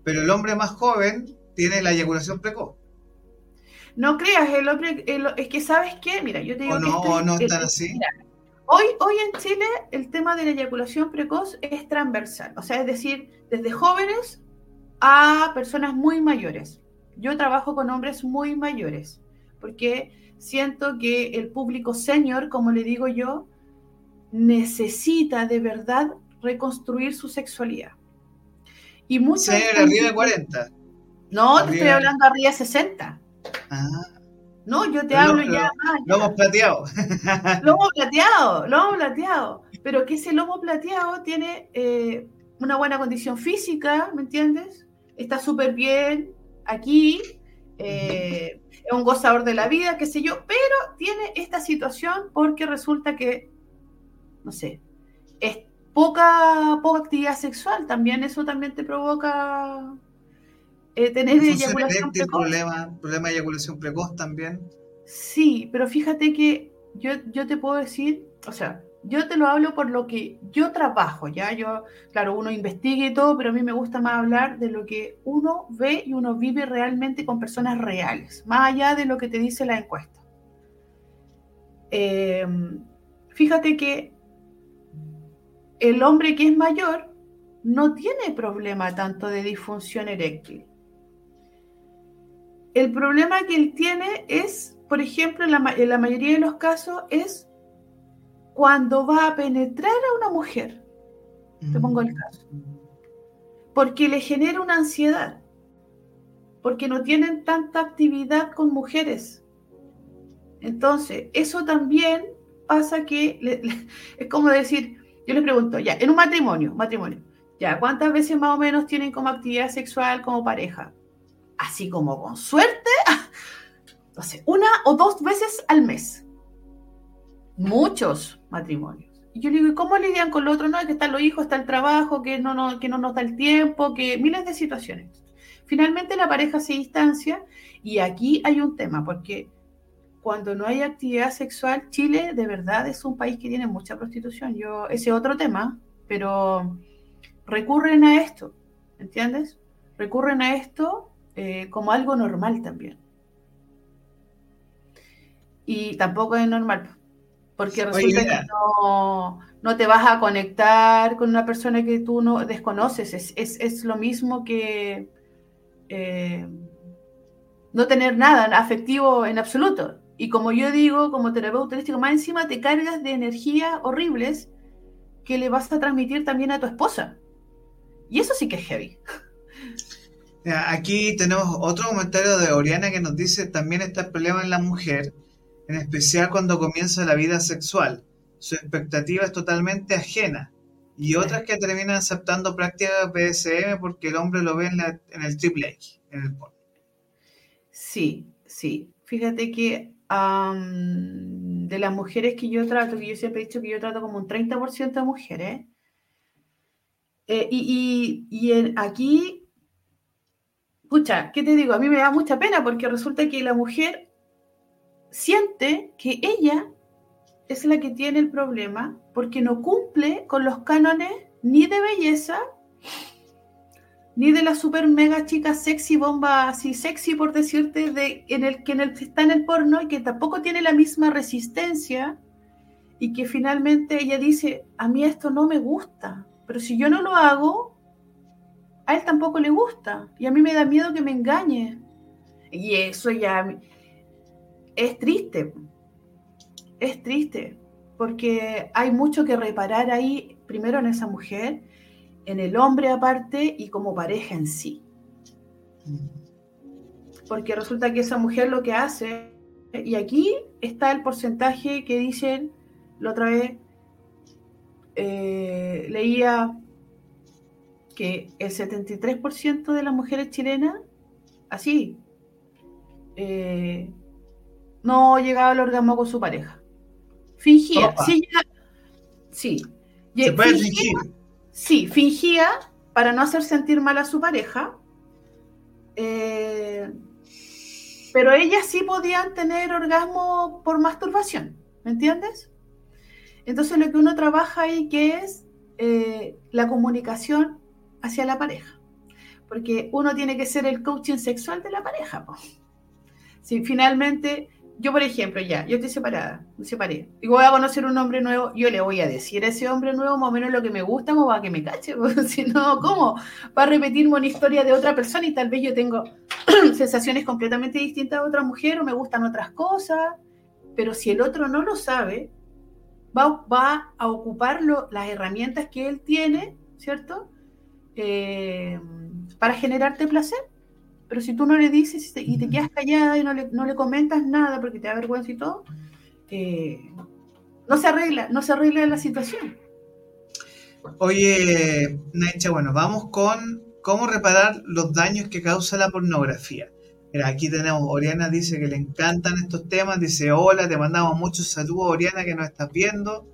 [SPEAKER 1] pero el hombre más joven tiene la eyaculación precoz.
[SPEAKER 2] No creas, el hombre, es que sabes qué, mira, yo te digo
[SPEAKER 1] o no,
[SPEAKER 2] que
[SPEAKER 1] o no están así.
[SPEAKER 2] Hoy, hoy en Chile el tema de la eyaculación precoz es transversal, o sea, es decir, desde jóvenes a personas muy mayores. Yo trabajo con hombres muy mayores, porque siento que el público senior, como le digo yo, necesita de verdad reconstruir su sexualidad.
[SPEAKER 1] Y muchos... arriba de 40.
[SPEAKER 2] No, te estoy hablando arriba de 60. Ah. No, yo te hablo ya.
[SPEAKER 1] Lomo plateado.
[SPEAKER 2] Lomo plateado, lomo plateado. Pero que ese lomo plateado tiene eh, una buena condición física, ¿me entiendes? Está súper bien aquí, eh, es un gozador de la vida, qué sé yo, pero tiene esta situación porque resulta que, no sé, es poca, poca actividad sexual, también eso también te provoca eh, tener eyaculación
[SPEAKER 1] precoz. Problema, problema de eyaculación precoz también.
[SPEAKER 2] Sí, pero fíjate que yo, yo te puedo decir, o sea, yo te lo hablo por lo que yo trabajo, ¿ya? Yo, claro, uno investiga y todo, pero a mí me gusta más hablar de lo que uno ve y uno vive realmente con personas reales, más allá de lo que te dice la encuesta. Em, fíjate que el hombre que es mayor no tiene problema tanto de disfunción eréctil. El problema que él tiene es, por ejemplo, en la, en la mayoría de los casos, es cuando va a penetrar a una mujer. Te pongo el caso. Porque le genera una ansiedad. Porque no tienen tanta actividad con mujeres. Entonces, eso también pasa que es como decir, yo le pregunto, ya, en un matrimonio, matrimonio, ya, ¿cuántas veces más o menos tienen como actividad sexual como pareja? Así como con suerte, no una o dos veces al mes. Muchos matrimonios. Y yo le digo, ¿y cómo lidian con lo otro? No, es que están los hijos, está el trabajo, que no, no, que no nos da el tiempo, que miles de situaciones. Finalmente la pareja se distancia y aquí hay un tema, porque cuando no hay actividad sexual, Chile de verdad es un país que tiene mucha prostitución. Yo, ese otro tema, pero recurren a esto, ¿entiendes? Recurren a esto eh, como algo normal también. Y tampoco es normal, porque resulta que no, te vas a conectar con una persona que tú no desconoces. Es, lo mismo que eh, no tener nada afectivo en absoluto. Y como yo digo, como terapeuta holístico, más encima te cargas de energías horribles que le vas a transmitir también a tu esposa. Y eso sí que es heavy.
[SPEAKER 1] Aquí tenemos otro comentario de Oriana que nos dice también está el problema en la mujer, en especial cuando comienza la vida sexual. Su expectativa es totalmente ajena. Y otras que terminan aceptando prácticas BSM porque el hombre lo ve en, en el triple X, en el porno.
[SPEAKER 2] Sí, sí. Fíjate que de las mujeres que yo trato, que yo siempre he dicho que yo trato como un 30% de mujeres, eh, y, y, aquí, escucha, ¿qué te digo? A mí me da mucha pena porque resulta que la mujer siente que ella es la que tiene el problema porque no cumple con los cánones ni de belleza ni de la super mega chica sexy bomba así sexy por decirte de en el que está en el porno y que tampoco tiene la misma resistencia y que finalmente ella dice a mí esto no me gusta pero si yo no lo hago a él tampoco le gusta. Y a mí me da miedo que me engañe. Y eso ya es triste. Es triste porque hay mucho que reparar ahí primero en esa mujer en el hombre aparte y como pareja en sí. Porque resulta que esa mujer lo que hace, y aquí está el porcentaje que dicen, la otra vez eh, leía que el 73% de las mujeres chilenas, así, eh, no llegaba al orgasmo con su pareja. Fingía, sí, sí.
[SPEAKER 1] Se puede fingir
[SPEAKER 2] Sí, fingía para no hacer sentir mal a su pareja, Eh, pero ellas sí podían tener orgasmo por masturbación, ¿me entiendes? Entonces lo que uno trabaja ahí que es eh, la comunicación hacia la pareja, porque uno tiene que ser el coaching sexual de la pareja. Si finalmente yo, por ejemplo, ya, yo estoy separada, me separé, y voy a conocer un hombre nuevo, yo le voy a decir a ese hombre nuevo más o menos lo que me gusta, o va que me cache, si no, ¿cómo? Va a repetirme una historia de otra persona y tal vez yo tengo sensaciones completamente distintas a otra mujer o me gustan otras cosas, pero si el otro no lo sabe, va, va a ocupar las herramientas que él tiene, ¿cierto? Eh, para generarte placer. Pero si tú no le dices y te, quedas callada y no le, no le, comentas nada porque te da vergüenza y todo, eh, no se arregla, no se arregla la situación.
[SPEAKER 1] Oye, Naicha, bueno, vamos con cómo reparar los daños que causa la pornografía. Mira, aquí tenemos, Oriana dice que le encantan estos temas, dice hola, te mandamos muchos saludos, Oriana, que nos estás viendo.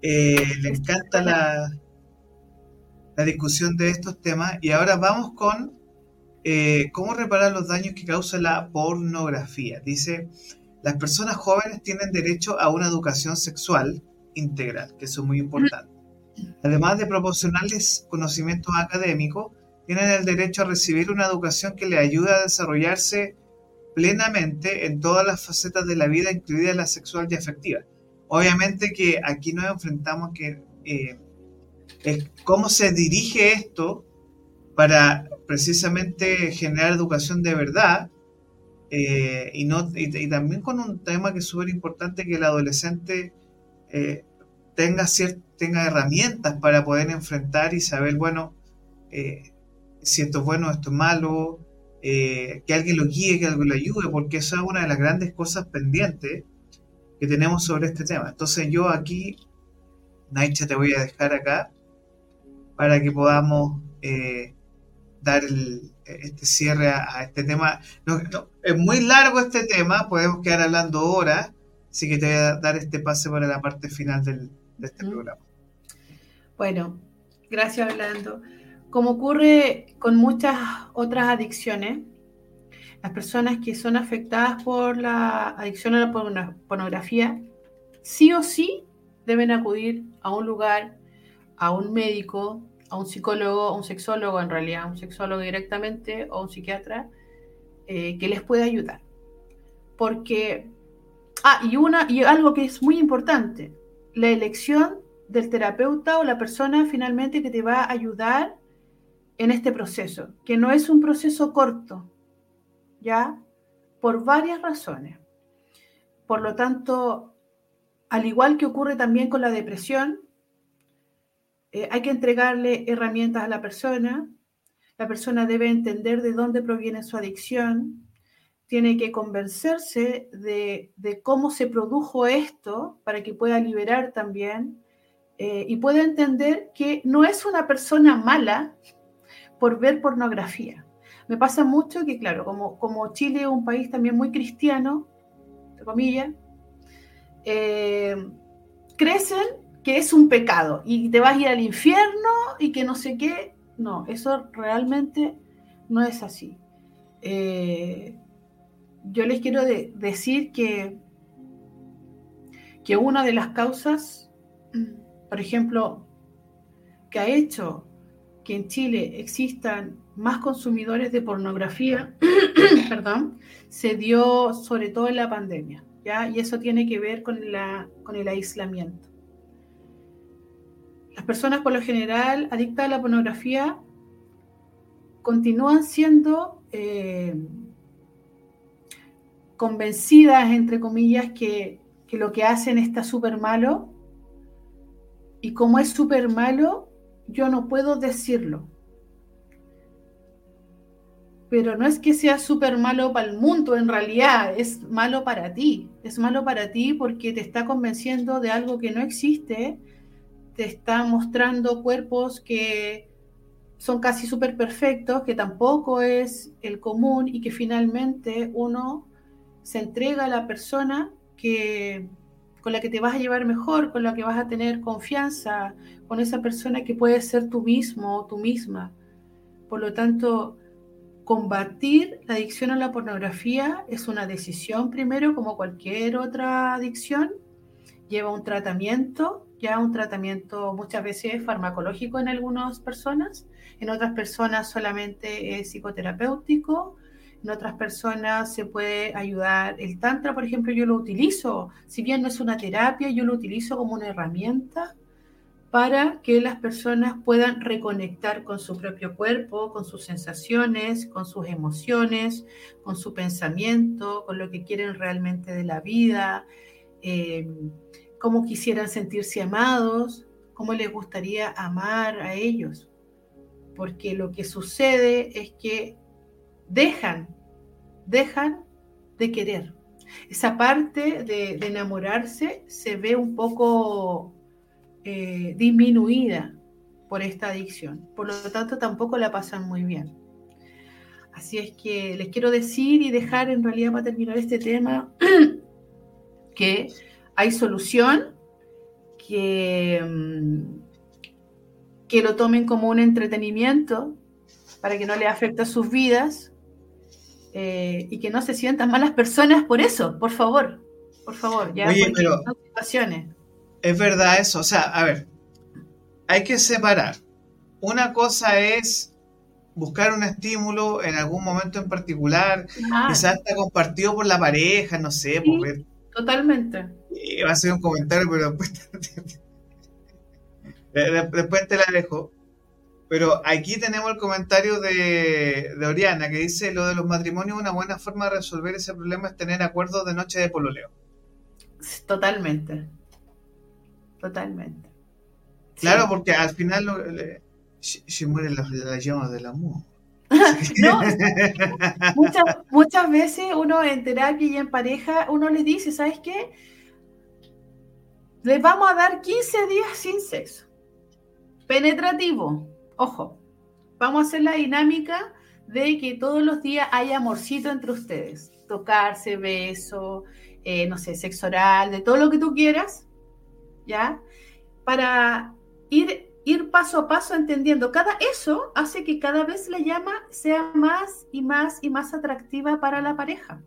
[SPEAKER 1] Eh, le encanta la, la discusión de estos temas. Y ahora vamos con eh, ¿Cómo reparar los daños que causa la pornografía? Dice, las personas jóvenes tienen derecho a una educación sexual integral, que eso es muy importante. Además de proporcionarles conocimientos académicos, tienen el derecho a recibir una educación que les ayude a desarrollarse plenamente en todas las facetas de la vida, incluida la sexual y afectiva. Obviamente que aquí nos enfrentamos que eh, cómo se dirige esto para precisamente generar educación de verdad eh, y, no, y, también con un tema que es súper importante que el adolescente eh, tenga, tenga herramientas para poder enfrentar y saber, bueno, eh, si esto es bueno, esto es malo, que alguien lo guíe, que alguien lo ayude, porque eso es una de las grandes cosas pendientes que tenemos sobre este tema. Entonces yo aquí, Naicha, te voy a dejar acá para que podamos dar este cierre a, este tema. es muy largo este tema, podemos quedar hablando horas, así que te voy a dar este pase para la parte final de este programa.
[SPEAKER 2] Bueno, gracias Orlando. Como ocurre con muchas otras adicciones, las personas que son afectadas por la adicción a la pornografía, sí o sí deben acudir a un lugar, a un médico, a un psicólogo, a un sexólogo en realidad, un sexólogo directamente o un psiquiatra eh, que les pueda ayudar. Porque, ah, y, una, y algo que es muy importante, la elección del terapeuta o la persona finalmente que te va a ayudar en este proceso, que no es un proceso corto, ¿ya? Por varias razones. Por lo tanto, al igual que ocurre también con la depresión, eh, hay que entregarle herramientas a la persona. La persona debe entender de dónde proviene su adicción. Tiene que convencerse de, cómo se produjo esto para que pueda liberar también eh, y pueda entender que no es una persona mala por ver pornografía. Me pasa mucho que, claro, como, como Chile es un país también muy cristiano, entre comillas, eh, crecen que es un pecado y te vas a ir al infierno y que no sé qué. No, eso realmente no es así. Eh, yo les quiero decir que, que una de las causas, por ejemplo, que ha hecho que en Chile existan más consumidores de pornografía, perdón, se dio sobre todo en la pandemia, ¿ya? Y eso tiene que ver con, la, con el aislamiento. Las personas por lo general adictas a la pornografía continúan siendo eh, convencidas, entre comillas, que, que lo que hacen está súper malo. Y como es súper malo, yo no puedo decirlo. Pero no es que sea súper malo para el mundo, en realidad es malo para ti. Es malo para ti porque te está convenciendo de algo que no existe te está mostrando cuerpos que son casi súper perfectos, que tampoco es el común y que finalmente uno se entrega a la persona que, con la que te vas a llevar mejor, con la que vas a tener confianza, con esa persona que puede ser tú mismo o tú misma. Por lo tanto, combatir la adicción a la pornografía es una decisión primero, como cualquier otra adicción. Lleva un tratamiento, ya un tratamiento muchas veces farmacológico en algunas personas, en otras personas solamente es psicoterapéutico, en otras personas se puede ayudar. El tantra, por ejemplo, yo lo utilizo, si bien no es una terapia, yo lo utilizo como una herramienta para que las personas puedan reconectar con su propio cuerpo, con sus sensaciones, con sus emociones, con su pensamiento, con lo que quieren realmente de la vida, eh, cómo quisieran sentirse amados, cómo les gustaría amar a ellos. Porque lo que sucede es que dejan, dejan de querer. Esa parte de, de enamorarse se ve un poco eh, disminuida por esta adicción. Por lo tanto, tampoco la pasan muy bien. Así es que les quiero decir y dejar en realidad para terminar este tema que hay solución, que, mm, que lo tomen como un entretenimiento para que no le afecte a sus vidas eh, y que no se sientan malas personas por eso, por favor, por favor, ya
[SPEAKER 1] Oye, pero, situaciones es verdad eso. O sea, a ver, hay que separar. Una cosa es buscar un estímulo en algún momento en particular, ah. quizás está compartido por la pareja, no sé.
[SPEAKER 2] Sí, totalmente.
[SPEAKER 1] va a ser un comentario, pero después te, después te la dejo. Pero aquí tenemos el comentario de, de, Oriana que dice, lo de los matrimonios, una buena forma de resolver ese problema es tener acuerdos de noche de pololeo.
[SPEAKER 2] Totalmente totalmente.
[SPEAKER 1] Claro, porque al final se mueren las, llamas del amor.
[SPEAKER 2] no, muchas, muchas veces uno en terapia y en pareja, uno les dice, ¿sabes qué? Les vamos a dar 15 días sin sexo. Penetrativo, ojo. Vamos a hacer la dinámica de que todos los días haya amorcito entre ustedes. Tocarse, beso, eh, no sé, sexo oral, de todo lo que tú quieras ¿ya? Para ir, ir paso a paso entendiendo. Cada, eso hace que cada vez la llama sea más y más y más atractiva para la pareja.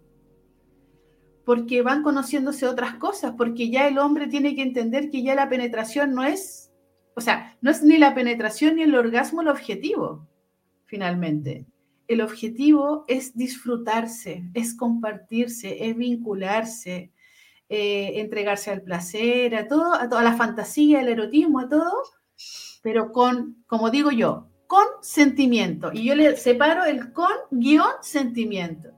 [SPEAKER 2] Porque van conociéndose otras cosas, porque ya el hombre tiene que entender que ya la penetración no es, o sea, no es ni la penetración ni el orgasmo el objetivo, finalmente. El objetivo es disfrutarse, es compartirse, es vincularse, eh, entregarse al placer, a todo, a toda la fantasía, el erotismo, a todo, pero con, como digo yo, con sentimiento. Y yo le separo el con guion sentimiento.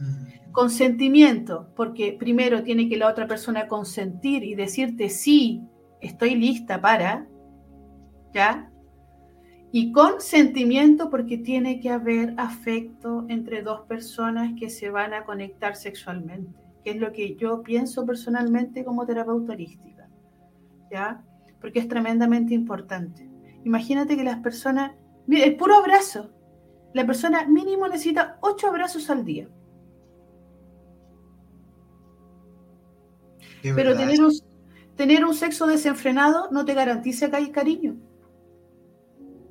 [SPEAKER 2] Mm. Consentimiento, porque primero tiene que la otra persona consentir y decirte sí, estoy lista para, ¿ya? Y con sentimiento porque tiene que haber afecto entre dos personas que se van a conectar sexualmente que es lo que yo pienso personalmente como terapeuta holística, ¿ya? Porque es tremendamente importante. Imagínate que las personas, mire, el puro abrazo, la persona mínimo necesita ocho abrazos al día. Pero tener un, tener un sexo desenfrenado no te garantiza que hay cariño.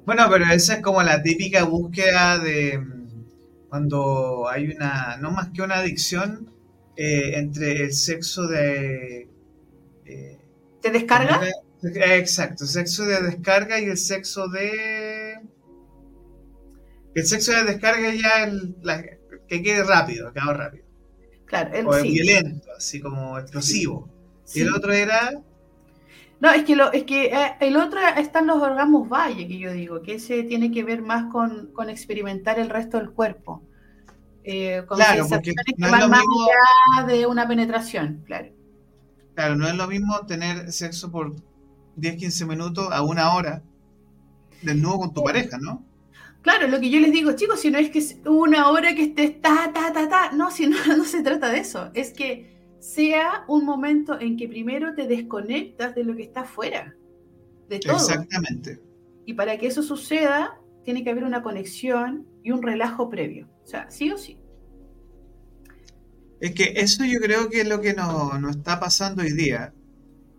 [SPEAKER 1] Bueno, pero esa es como la típica búsqueda de mm, cuando hay una, no más que una adicción, eh, entre el sexo de...
[SPEAKER 2] Eh, ¿Te descarga?
[SPEAKER 1] exacto, sexo de descarga y el sexo de... El sexo de descarga ya el, que quede rápido, que haga rápido.
[SPEAKER 2] Claro,
[SPEAKER 1] el, o violento, así como explosivo. Y el otro era...
[SPEAKER 2] No, es que, lo, es que eh, el otro están los orgasmos valle, que yo digo, que ese tiene que ver más con, con experimentar el resto del cuerpo eh, claro, porque no es lo más allá de una penetración, claro.
[SPEAKER 1] Claro, no es lo mismo tener sexo por 10, 15 minutos a una hora nuevo con tu pareja, ¿no?
[SPEAKER 2] Claro, lo que yo les digo, chicos, si no es que es una hora que estés ta, ta, ta, ta, no, si no, no se trata de eso, es que sea un momento en que primero te desconectas de lo que está afuera, de todo.
[SPEAKER 1] Exactamente.
[SPEAKER 2] Y para que eso suceda, tiene que haber una conexión y un relajo previo. O sea, sí o sí.
[SPEAKER 1] Es que eso yo creo que es lo que nos, está pasando hoy día.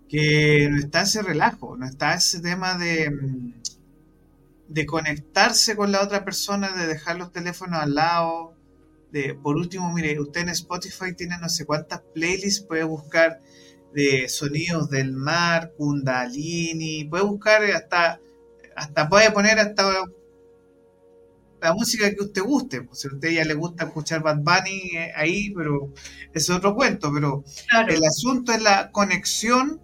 [SPEAKER 1] Que no está ese relajo, no está ese tema de, de conectarse con la otra persona, de dejar los teléfonos al lado. De, por último, mire, usted en Spotify tiene no sé cuántas playlists, puede buscar de sonidos del mar, kundalini, puede buscar hasta, hasta puede poner hasta la música que usted guste. Pues, si a usted ya le gusta escuchar Bad Bunny eh, ahí, pero es otro cuento. Pero el asunto es la conexión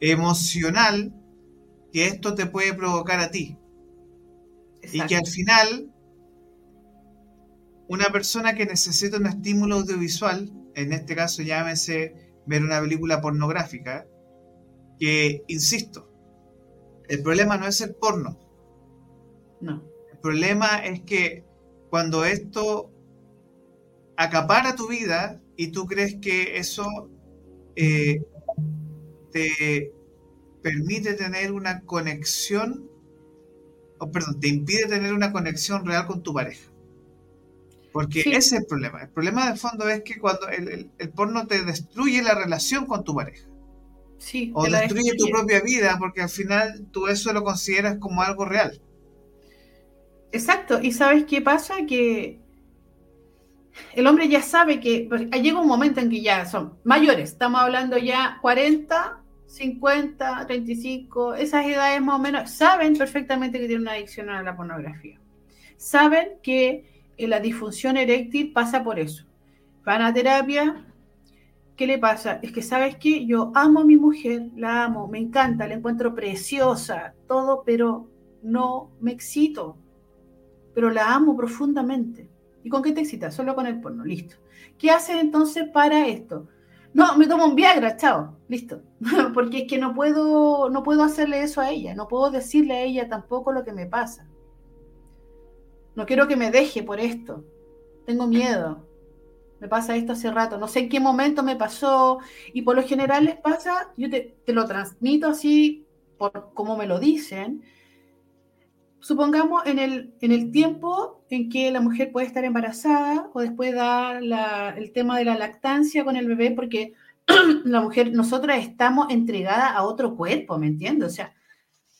[SPEAKER 1] emocional que esto te puede provocar a ti. Y que al final, una persona que necesita un estímulo audiovisual, en este caso llámese ver una película pornográfica, que, insisto, el problema no es el porno.
[SPEAKER 2] No.
[SPEAKER 1] Problema es que cuando esto acapara tu vida y tú crees que eso eh, te permite tener una conexión, o perdón, te impide tener una conexión real con tu pareja. Porque ese es el problema. El problema de fondo es que cuando el, porno te destruye la relación con tu pareja.
[SPEAKER 2] Sí,
[SPEAKER 1] o destruye, tu propia vida porque al final tú eso lo consideras como algo real.
[SPEAKER 2] Exacto. ¿Y sabes qué pasa? Que el hombre ya sabe que pues, llega un momento en que ya son mayores. Estamos hablando ya 40, 50, 35, esas edades más o menos, saben perfectamente que tienen una adicción a la pornografía. Saben que la disfunción eréctil pasa por eso. Van a terapia, ¿qué le pasa? Es que, ¿sabes qué? Yo amo a mi mujer, la amo, me encanta, la encuentro preciosa, todo, pero no me excito. Pero la amo profundamente. ¿Y con qué te excitas? Solo con el porno, listo. ¿Qué haces entonces para esto? No, me tomo un Viagra, chao, listo. Porque es que no puedo, no puedo hacerle eso a ella, no puedo decirle a ella tampoco lo que me pasa. No quiero que me deje por esto. Tengo miedo. Me pasa esto hace rato. No sé en qué momento me pasó. Y por lo general les pasa, yo te, lo transmito así, por como me lo dicen. Supongamos en el, en el tiempo en que la mujer puede estar embarazada o después da el tema de la lactancia con el bebé, porque la mujer, nosotras estamos entregadas a otro cuerpo, ¿me entiendes? O sea,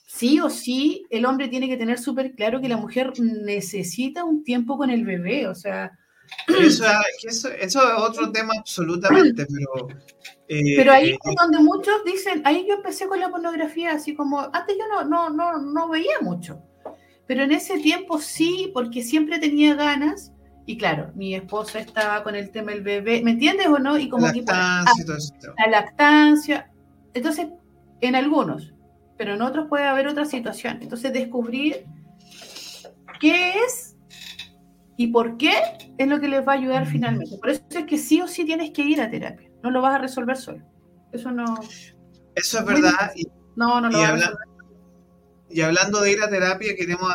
[SPEAKER 2] sí o sí el hombre tiene que tener súper claro que la mujer necesita un tiempo con el bebé, o sea...
[SPEAKER 1] Eso, eso, es otro tema absolutamente, pero...
[SPEAKER 2] Eh, pero ahí eh, es donde muchos dicen, ahí yo empecé con la pornografía, así como, antes yo no, no, no, no veía mucho, pero en ese tiempo sí, porque siempre tenía ganas, y claro, mi esposa estaba con el tema del bebé, ¿me entiendes o no? Y como
[SPEAKER 1] lactancia,
[SPEAKER 2] la lactancia, entonces, en algunos, pero en otros puede haber otra situación. Entonces, descubrir qué es y por qué es lo que les va a ayudar finalmente. Por eso es que sí o sí tienes que ir a terapia. No lo vas a resolver solo. Eso no.
[SPEAKER 1] Eso es verdad.
[SPEAKER 2] Y, no, no lo
[SPEAKER 1] y, y hablando de ir a terapia, queremos.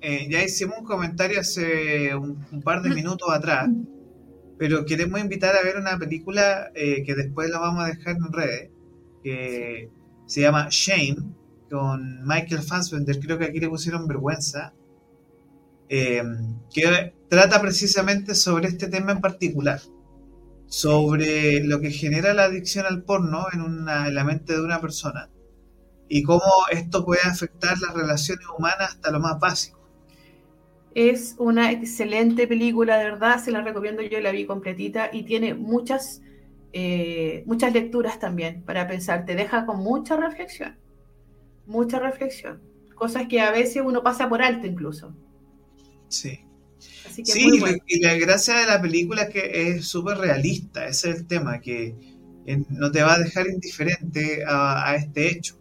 [SPEAKER 1] Eh, ya hicimos un comentario hace un, par de minutos atrás, pero queremos invitar a ver una película eh, que después la vamos a dejar en redes, que se llama Shame, con Michael Fassbender, creo que aquí le pusieron vergüenza, eh, que trata precisamente sobre este tema en particular, sobre lo que genera la adicción al porno en, una, en la mente de una persona y cómo esto puede afectar las relaciones humanas hasta lo más básico.
[SPEAKER 2] Es una excelente película, de verdad, se la recomiendo, yo la vi completita y tiene muchas, eh, muchas lecturas también para pensar, te deja con mucha reflexión mucha reflexión. Cosas que a veces uno pasa por alto incluso.
[SPEAKER 1] Sí. sí, y la gracia de la película es que es súper realista, ese es el tema, que eh, no te va a dejar indiferente a, este hecho.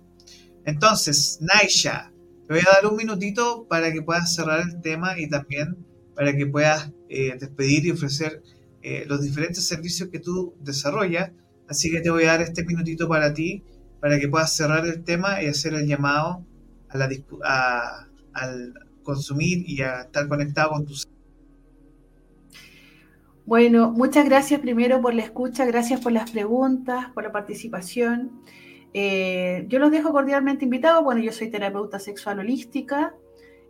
[SPEAKER 1] Entonces, Naisha, te voy a dar un minutito para que puedas cerrar el tema y también para que puedas eh, despedir y ofrecer eh, los diferentes servicios que tú desarrollas. Así que te voy a dar este minutito para ti para que puedas cerrar el tema y hacer el llamado al consumir y a estar conectado con tus...
[SPEAKER 2] Bueno, muchas gracias primero por la escucha, gracias por las preguntas, por la participación. Eh, yo los dejo cordialmente invitados. Bueno, yo soy terapeuta sexual holística,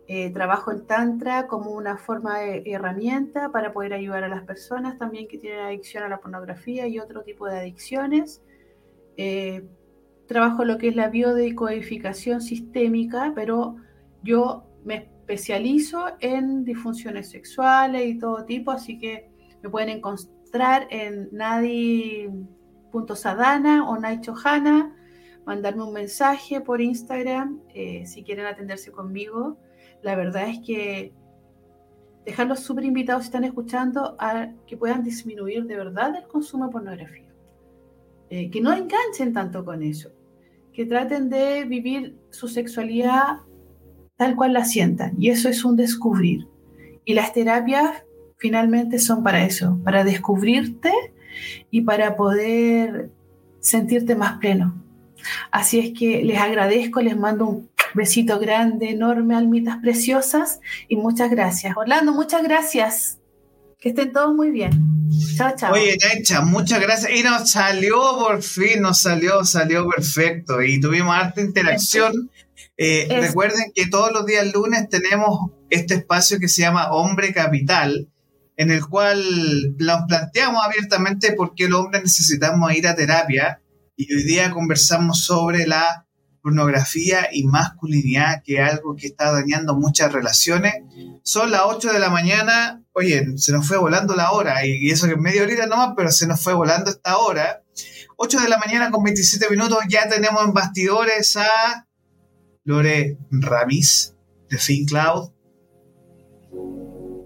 [SPEAKER 2] eh, trabajo en Tantra como una forma de herramienta para poder ayudar a las personas también que tienen adicción a la pornografía y otro tipo de adicciones. Eh, trabajo lo que es la biodecodificación sistémica, pero yo me especializo en disfunciones sexuales y todo tipo, así que me pueden encontrar en nadi.sadana o naichohana, mandarme un mensaje por Instagram eh, si quieren atenderse conmigo. La verdad es que dejarlos súper invitados si están escuchando a que puedan disminuir de verdad el consumo de pornografía. Eh, que no enganchen tanto con eso, que traten de vivir su sexualidad tal cual la sientan. Y eso es un descubrir. Y las terapias finalmente son para eso, para descubrirte y para poder sentirte más pleno. Así es que les agradezco, les mando un besito grande, enorme, almitas preciosas y muchas gracias. Orlando, muchas gracias. Que estén todos muy bien. Chao, chao.
[SPEAKER 1] Oye, Necha, muchas gracias. Y nos salió por fin, nos salió, salió perfecto. Y tuvimos harta interacción. Eh, recuerden que todos los días lunes tenemos este espacio que se llama Hombre Capital, en el cual nos planteamos abiertamente por qué los hombres necesitamos ir a terapia. Y hoy día conversamos sobre la pornografía y masculinidad, que es algo que está dañando muchas relaciones. Son las 8 de la mañana, oye, se nos fue volando la hora, y eso que es media horita nomás, pero se nos fue volando esta hora. 8 de la mañana con 27 minutos, ya tenemos en bastidores a Lore Ramis de FinCloud,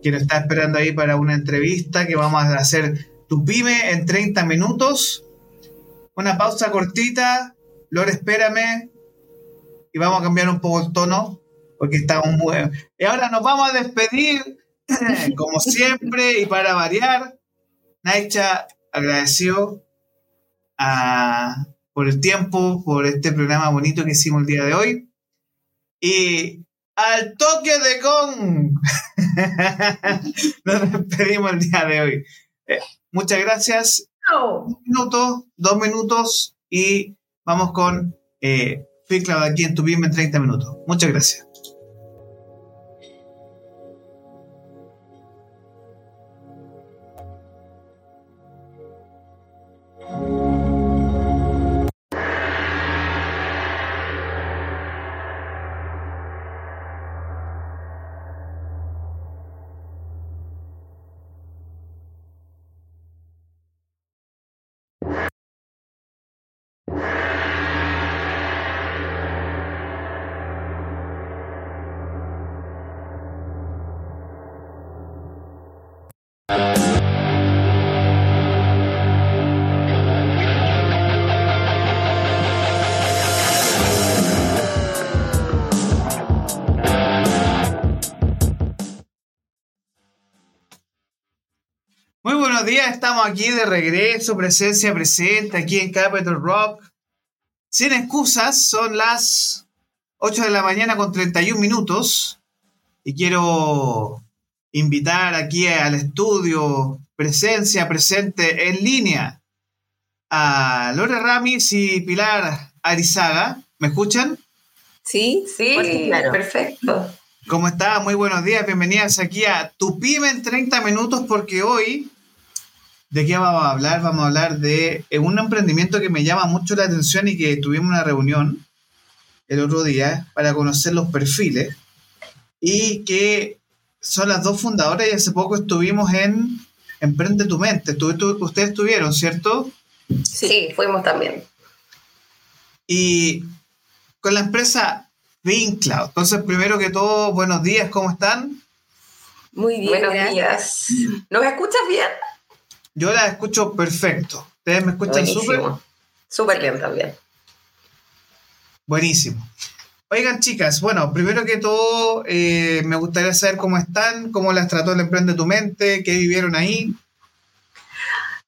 [SPEAKER 1] quien está esperando ahí para una entrevista que vamos a hacer tu pyme en 30 minutos. Una pausa cortita. Lore, espérame, y vamos a cambiar un poco el tono porque estamos muy... Y ahora nos vamos a despedir, como siempre, y para variar, Naicha agradeció por el tiempo, por este programa bonito que hicimos el día de hoy. Y al toque de con nos despedimos el día de hoy. Eh, muchas gracias. Un minuto, dos minutos y vamos con eh, aquí en tu en 30 minutos. Muchas gracias. Estamos aquí de regreso, presencia presente aquí en Capital Rock. Sin excusas, son las 8 de la mañana con 31 minutos y quiero invitar aquí al estudio, presencia presente en línea, a Lore Ramis y Pilar Arizaga. ¿Me escuchan?
[SPEAKER 3] Sí, sí, claro. perfecto.
[SPEAKER 1] ¿Cómo está? Muy buenos días, bienvenidas aquí a Tu Pyme en 30 minutos porque hoy ¿De qué vamos a hablar? Vamos a hablar de eh, un emprendimiento que me llama mucho la atención y que tuvimos una reunión el otro día para conocer los perfiles y que son las dos fundadoras y hace poco estuvimos en Emprende tu mente. ustedes estuvieron, ¿cierto?
[SPEAKER 3] Sí, fuimos también.
[SPEAKER 1] Y con la empresa Vincloud. Entonces, primero que todo, buenos días, ¿cómo están?
[SPEAKER 3] Muy bien. Buenos días. ¿Nos escuchas bien?
[SPEAKER 1] Yo la escucho perfecto. ¿Ustedes me escuchan súper?
[SPEAKER 3] Súper bien también.
[SPEAKER 1] Buenísimo. Oigan, chicas, bueno, primero que todo, eh, me gustaría saber cómo están, cómo las trató el Emprende tu Mente, qué vivieron ahí.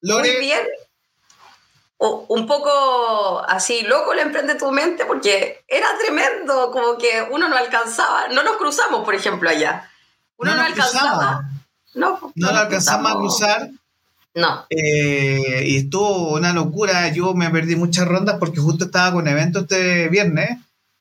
[SPEAKER 3] Muy bien. un poco así loco el Emprende tu Mente, porque era tremendo, como que uno no alcanzaba, no nos cruzamos, por ejemplo, allá. Uno no, alcanzaba.
[SPEAKER 1] No, no, no, lo alcanzamos a cruzar.
[SPEAKER 3] No.
[SPEAKER 1] Eh, y estuvo una locura. Yo me perdí muchas rondas porque justo estaba con evento este viernes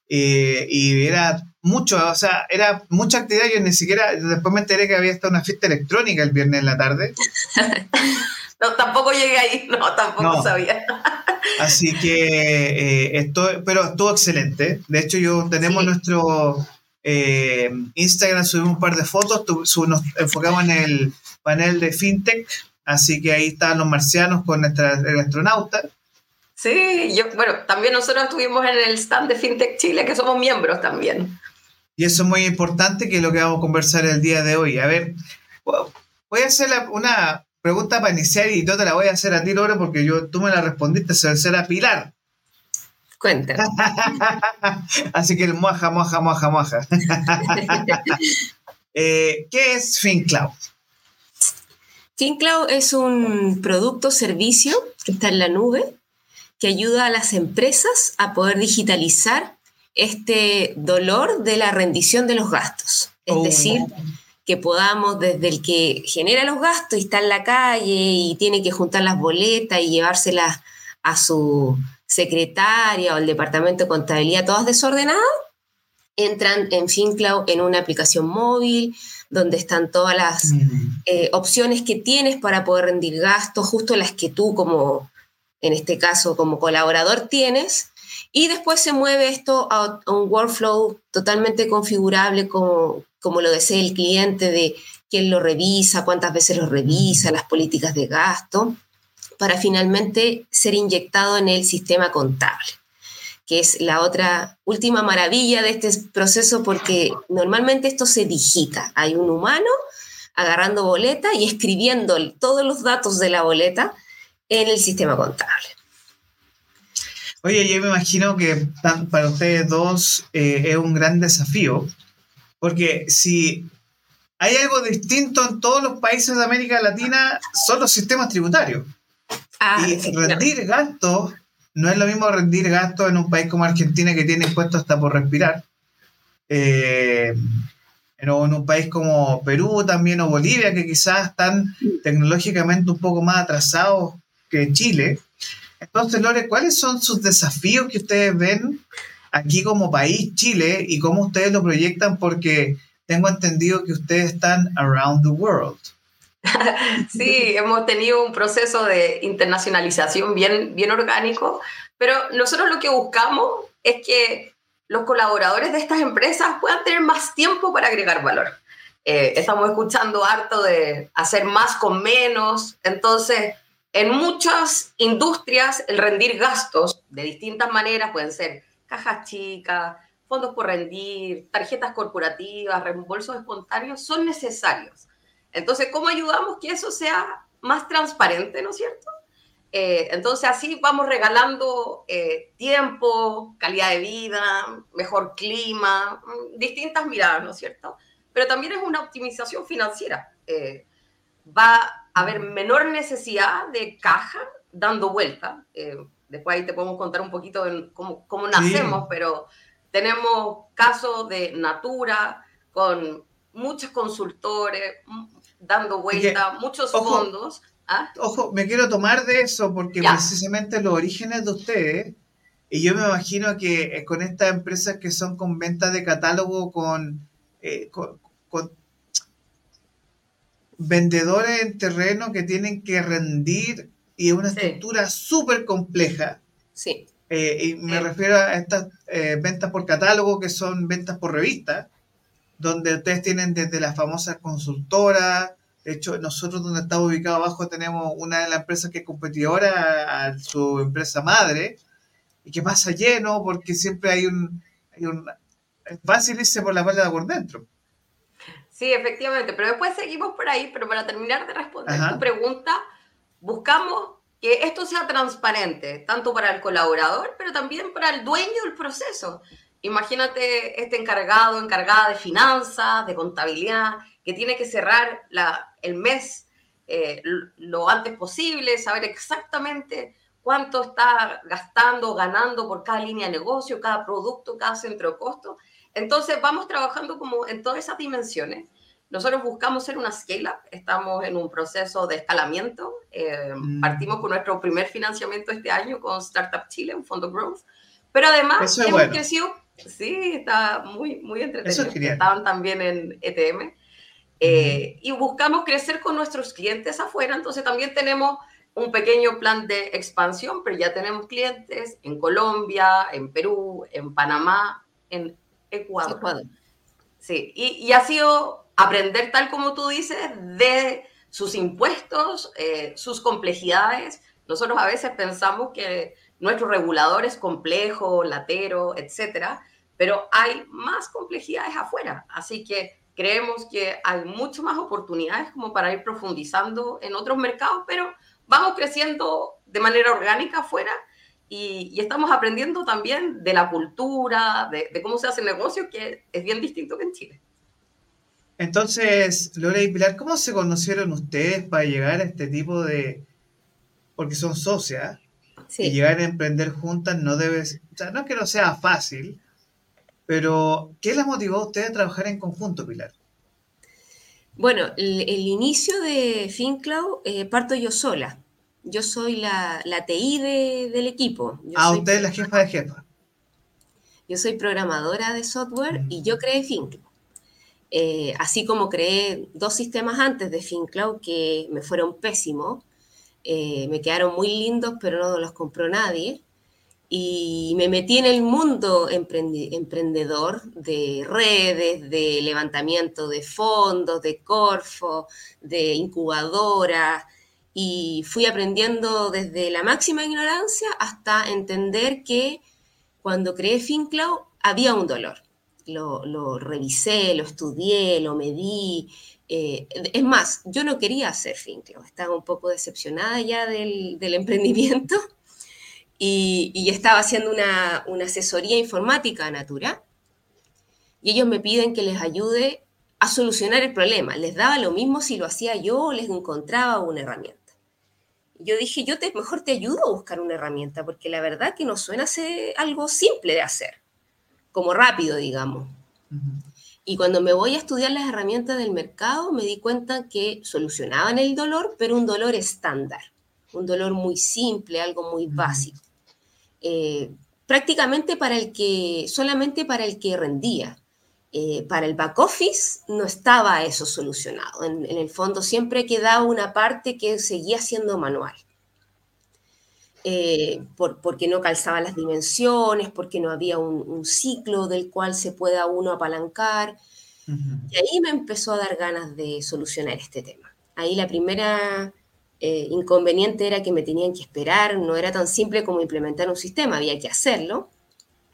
[SPEAKER 1] eh, y era mucho, o sea, era mucha actividad. Yo ni siquiera, después me enteré que había estado una fiesta electrónica el viernes en la tarde.
[SPEAKER 3] no, tampoco llegué ahí, no, tampoco sabía.
[SPEAKER 1] Así que eh, esto, pero estuvo excelente. De hecho, yo tenemos nuestro eh, Instagram subimos un par de fotos, nos enfocamos en el panel de FinTech, así que ahí están los marcianos con nuestra, el astronauta.
[SPEAKER 3] Sí, yo, bueno, también nosotros estuvimos en el stand de FinTech Chile, que somos miembros también.
[SPEAKER 1] Y eso es muy importante, que es lo que vamos a conversar el día de hoy. A ver, voy a hacer una pregunta para iniciar y no te la voy a hacer a ti, Lore, porque yo, tú me la respondiste, se va a Pilar.
[SPEAKER 3] Cuenta.
[SPEAKER 1] Así que el moja, moja, moja, moja. eh, ¿Qué es FinCloud?
[SPEAKER 4] FinCloud es un producto servicio que está en la nube que ayuda a las empresas a poder digitalizar este dolor de la rendición de los gastos. Es oh. decir, que podamos, desde el que genera los gastos y está en la calle y tiene que juntar las boletas y llevárselas a su secretaria o el departamento de contabilidad, todas desordenadas, entran en FinCloud en una aplicación móvil donde están todas las mm. eh, opciones que tienes para poder rendir gastos, justo las que tú como, en este caso, como colaborador tienes. Y después se mueve esto a, un workflow totalmente configurable como, como lo desee el cliente de quién lo revisa, cuántas veces lo revisa, las políticas de gasto para finalmente ser inyectado en el sistema contable, que es la otra última maravilla de este proceso porque normalmente esto se digita. Hay un humano agarrando boleta y escribiendo todos los datos de la boleta en el sistema contable.
[SPEAKER 1] Oye, yo me imagino que para ustedes dos eh, es un gran desafío, porque si hay algo distinto en todos los países de América Latina, son los sistemas tributarios. Ah, y rendir gastos no es lo mismo rendir gastos en un país como Argentina que tiene impuestos hasta por respirar. Eh, en un país como Perú también o Bolivia, que quizás están tecnológicamente un poco más atrasados que Chile. Entonces, Lore, ¿cuáles son sus desafíos que ustedes ven aquí como país, Chile, y cómo ustedes lo proyectan? Porque tengo entendido que ustedes están around the world.
[SPEAKER 3] sí, hemos tenido un proceso de internacionalización bien, bien orgánico, pero nosotros lo que buscamos es que los colaboradores de estas empresas puedan tener más tiempo para agregar valor. Eh, estamos escuchando harto de hacer más con menos, entonces en muchas industrias el rendir gastos de distintas maneras pueden ser cajas chicas, fondos por rendir, tarjetas corporativas, reembolsos espontáneos, son necesarios. Entonces, ¿cómo ayudamos que eso sea más transparente, ¿no es cierto? Eh, entonces, así vamos regalando eh, tiempo, calidad de vida, mejor clima, mm, distintas miradas, ¿no es cierto? Pero también es una optimización financiera. Eh, va a haber menor necesidad de caja dando vuelta. después ahí te podemos contar un poquito de cómo, cómo nacemos, pero tenemos casos de Natura con muchos consultores, dando vuelta, muchos fondos.
[SPEAKER 1] ¿ah? Ojo, me quiero tomar de eso porque precisamente los orígenes de ustedes, y yo me imagino que eh, con estas empresas que son con ventas de catálogo con, eh, con, vendedores en terreno que tienen que rendir y es una estructura súper compleja.
[SPEAKER 3] Sí.
[SPEAKER 1] Eh, y me refiero a estas ventas por catálogo que son ventas por revista donde ustedes tienen desde las famosas consultoras, de hecho, nosotros donde estamos ubicados abajo tenemos una de las empresas que es competidora a, su empresa madre y que pasa lleno porque siempre hay un... Hay un es fácil irse por la de por dentro.
[SPEAKER 3] Sí, efectivamente, pero después seguimos por ahí, pero para terminar de responder tu pregunta, buscamos que esto sea transparente, tanto para el colaborador, pero también para el dueño del proceso. Imagínate este encargado, encargada de finanzas, de contabilidad, que tiene que cerrar la, el mes eh, lo antes posible, saber exactamente cuánto está gastando, ganando por cada línea de negocio, cada producto, cada centro de costo. Entonces vamos trabajando como en todas esas dimensiones. Nosotros buscamos ser una scale-up, estamos en un proceso de escalamiento. Eh, mm. Partimos con nuestro primer financiamiento este año con Startup Chile, un fondo growth. Pero además hemos crecido Sí, está muy, muy entretenido. Estaban también en ETM. Eh, y buscamos crecer con nuestros clientes afuera, entonces también tenemos un pequeño plan de expansión, pero ya tenemos clientes en Colombia, en Perú, en Panamá, en Ecuador. sí. Y, ha sido aprender, tal como tú dices, de sus impuestos, eh, sus complejidades. Nosotros a veces pensamos que nuestro regulador es complejo, latero, etcétera, pero hay más complejidades afuera. Así que creemos que hay mucho más oportunidades como para ir profundizando en otros mercados, pero vamos creciendo de manera orgánica afuera y, estamos aprendiendo también de la cultura, de, cómo se hace el negocio, que es bien distinto que en Chile.
[SPEAKER 1] Entonces, Lola y Pilar, ¿cómo se conocieron ustedes para llegar a este tipo de... porque son socias, y llegar a emprender juntas no debe... O sea, no es que no sea fácil, pero ¿qué las motivó a ustedes a trabajar en conjunto, Pilar?
[SPEAKER 4] Bueno, el, inicio de FinCloud eh, parto yo sola yo soy la, la TI del equipo.
[SPEAKER 1] ah, usted es la jefa de jefa.
[SPEAKER 4] Yo soy programadora de software y yo creé FinCloud. Eh, así como creé dos sistemas antes de FinCloud que me fueron pésimos, eh, me quedaron muy lindos, pero no los compró nadie. Y me metí en el mundo emprendedor de redes, de levantamiento de fondos, de Corfo, de incubadoras, y fui aprendiendo desde la máxima ignorancia hasta entender que cuando creé FinCloud había un dolor. Lo, revisé, lo estudié, lo medí. Eh, es más, yo no quería hacer FinCloud, estaba un poco decepcionada ya del, emprendimiento y, estaba haciendo una, asesoría informática a Natura y ellos me piden que les ayude a solucionar el problema. Les daba lo mismo si lo hacía yo o les encontraba una herramienta yo dije, yo te, mejor te ayudo a buscar una herramienta, porque la verdad que no suena ser algo simple de hacer, como rápido, digamos. Y cuando me voy a estudiar las herramientas del mercado, me di cuenta que solucionaban el dolor, pero un dolor estándar, un dolor muy simple, algo muy básico. Eh, prácticamente para el que, solamente para el que rendía. Eh, para el back office no estaba eso solucionado. En, el fondo siempre quedaba una parte que seguía siendo manual. Eh, porque no calzaba las dimensiones, porque no había un, ciclo del cual se pueda uno apalancar. Y ahí me empezó a dar ganas de solucionar este tema. Ahí la primera eh, inconveniente era que me tenían que esperar, no era tan simple como implementar un sistema, había que hacerlo.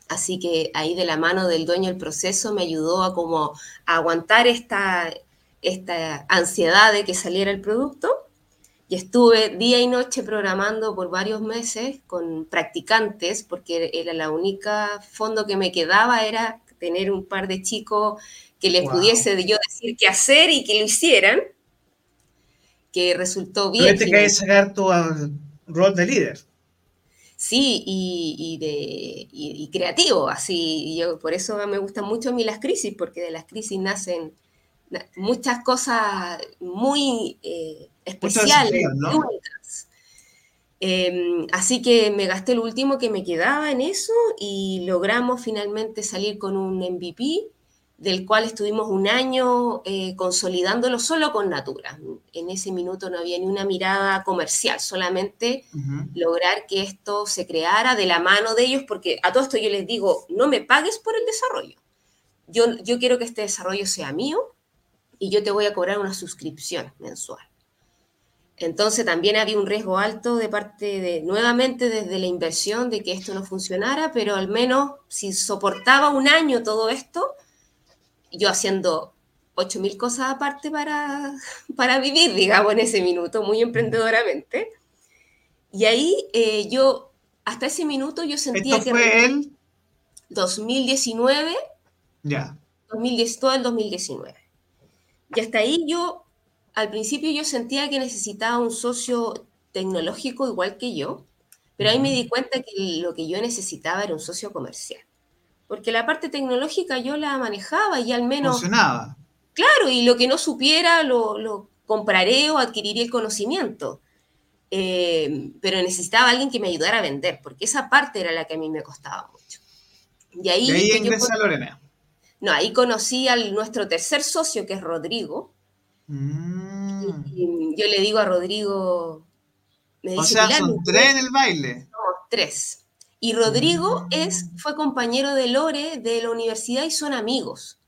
[SPEAKER 4] Así que ahí de la mano del dueño del proceso me ayudó a como aguantar esta, esta ansiedad de que saliera el producto. Y estuve día y noche programando por varios meses con practicantes, porque era la única fondo que me quedaba, era tener un par de chicos que les pudiese yo decir qué hacer y que lo hicieron, que resultó bien.
[SPEAKER 1] Pero te sacar tu ah, rol de líder.
[SPEAKER 4] Sí, y, de, creativo, así, yo por eso me gustan mucho a mí las crisis, porque de las crisis nacen muchas cosas muy eh, especiales, únicas. Em, así que me gasté lo último que me quedaba en eso y logramos finalmente salir con un MVP del cual estuvimos un año eh, consolidándolo solo con Natura. En ese minuto no había ni una mirada comercial, solamente lograr que esto se creara de la mano de ellos, porque a todo esto yo les digo, no me pagues por el desarrollo. Yo, yo quiero que este desarrollo sea mío y yo te voy a cobrar una suscripción mensual. Entonces también había un riesgo alto de parte de, nuevamente desde la inversión, de que esto no funcionara, pero al menos si soportaba un año todo esto, yo haciendo 8.000 cosas aparte para, para vivir, digamos, en ese minuto, muy emprendedoramente. Y ahí eh, yo, hasta ese minuto yo sentía
[SPEAKER 1] ¿Esto fue el
[SPEAKER 4] 2019.
[SPEAKER 1] Ya.
[SPEAKER 4] 2010, todo el 2019. Y hasta ahí yo, al principio yo sentía que necesitaba un socio tecnológico igual que yo, pero ahí me di cuenta que lo que yo necesitaba era un socio comercial porque la parte tecnológica yo la manejaba y al menos...
[SPEAKER 1] Funcionaba.
[SPEAKER 4] Claro, y lo que no supiera lo, compraré o adquiriré el conocimiento. Eh, pero necesitaba alguien que me ayudara a vender, porque esa parte era la que a mí me costaba mucho.
[SPEAKER 1] Y ahí, ingresa Lorena.
[SPEAKER 4] No, ahí conocí a nuestro tercer socio, que es Rodrigo.
[SPEAKER 1] Mm.
[SPEAKER 4] Y, yo le digo a Rodrigo...
[SPEAKER 1] Me o sea, son tres en el baile.
[SPEAKER 4] No, tres. Y Rodrigo es, fue compañero de Lore de la universidad y son amigos.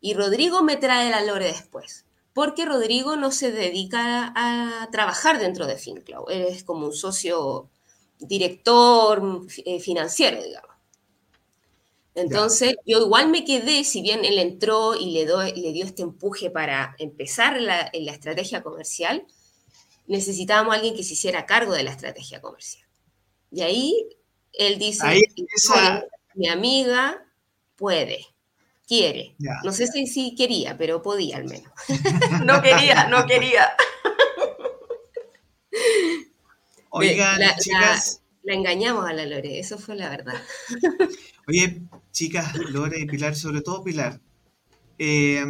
[SPEAKER 4] Y Rodrigo me trae la Lore después, porque Rodrigo no se dedica a, trabajar dentro de FinCloud, él es como un socio director eh, financiero, digamos. Entonces, yo igual me quedé, si bien él entró y le, le dio este empuje para empezar la, la estrategia comercial, necesitábamos a alguien que se hiciera cargo de la estrategia comercial. Y ahí él dice, mi amiga puede, quiere. no sé si, si, quería, pero podía al menos.
[SPEAKER 3] no quería, no quería.
[SPEAKER 1] Oigan,
[SPEAKER 4] la,
[SPEAKER 1] chicas.
[SPEAKER 4] La, engañamos a la Lore, eso fue la verdad.
[SPEAKER 1] Oye, chicas, Lore y Pilar, sobre todo Pilar. Eh,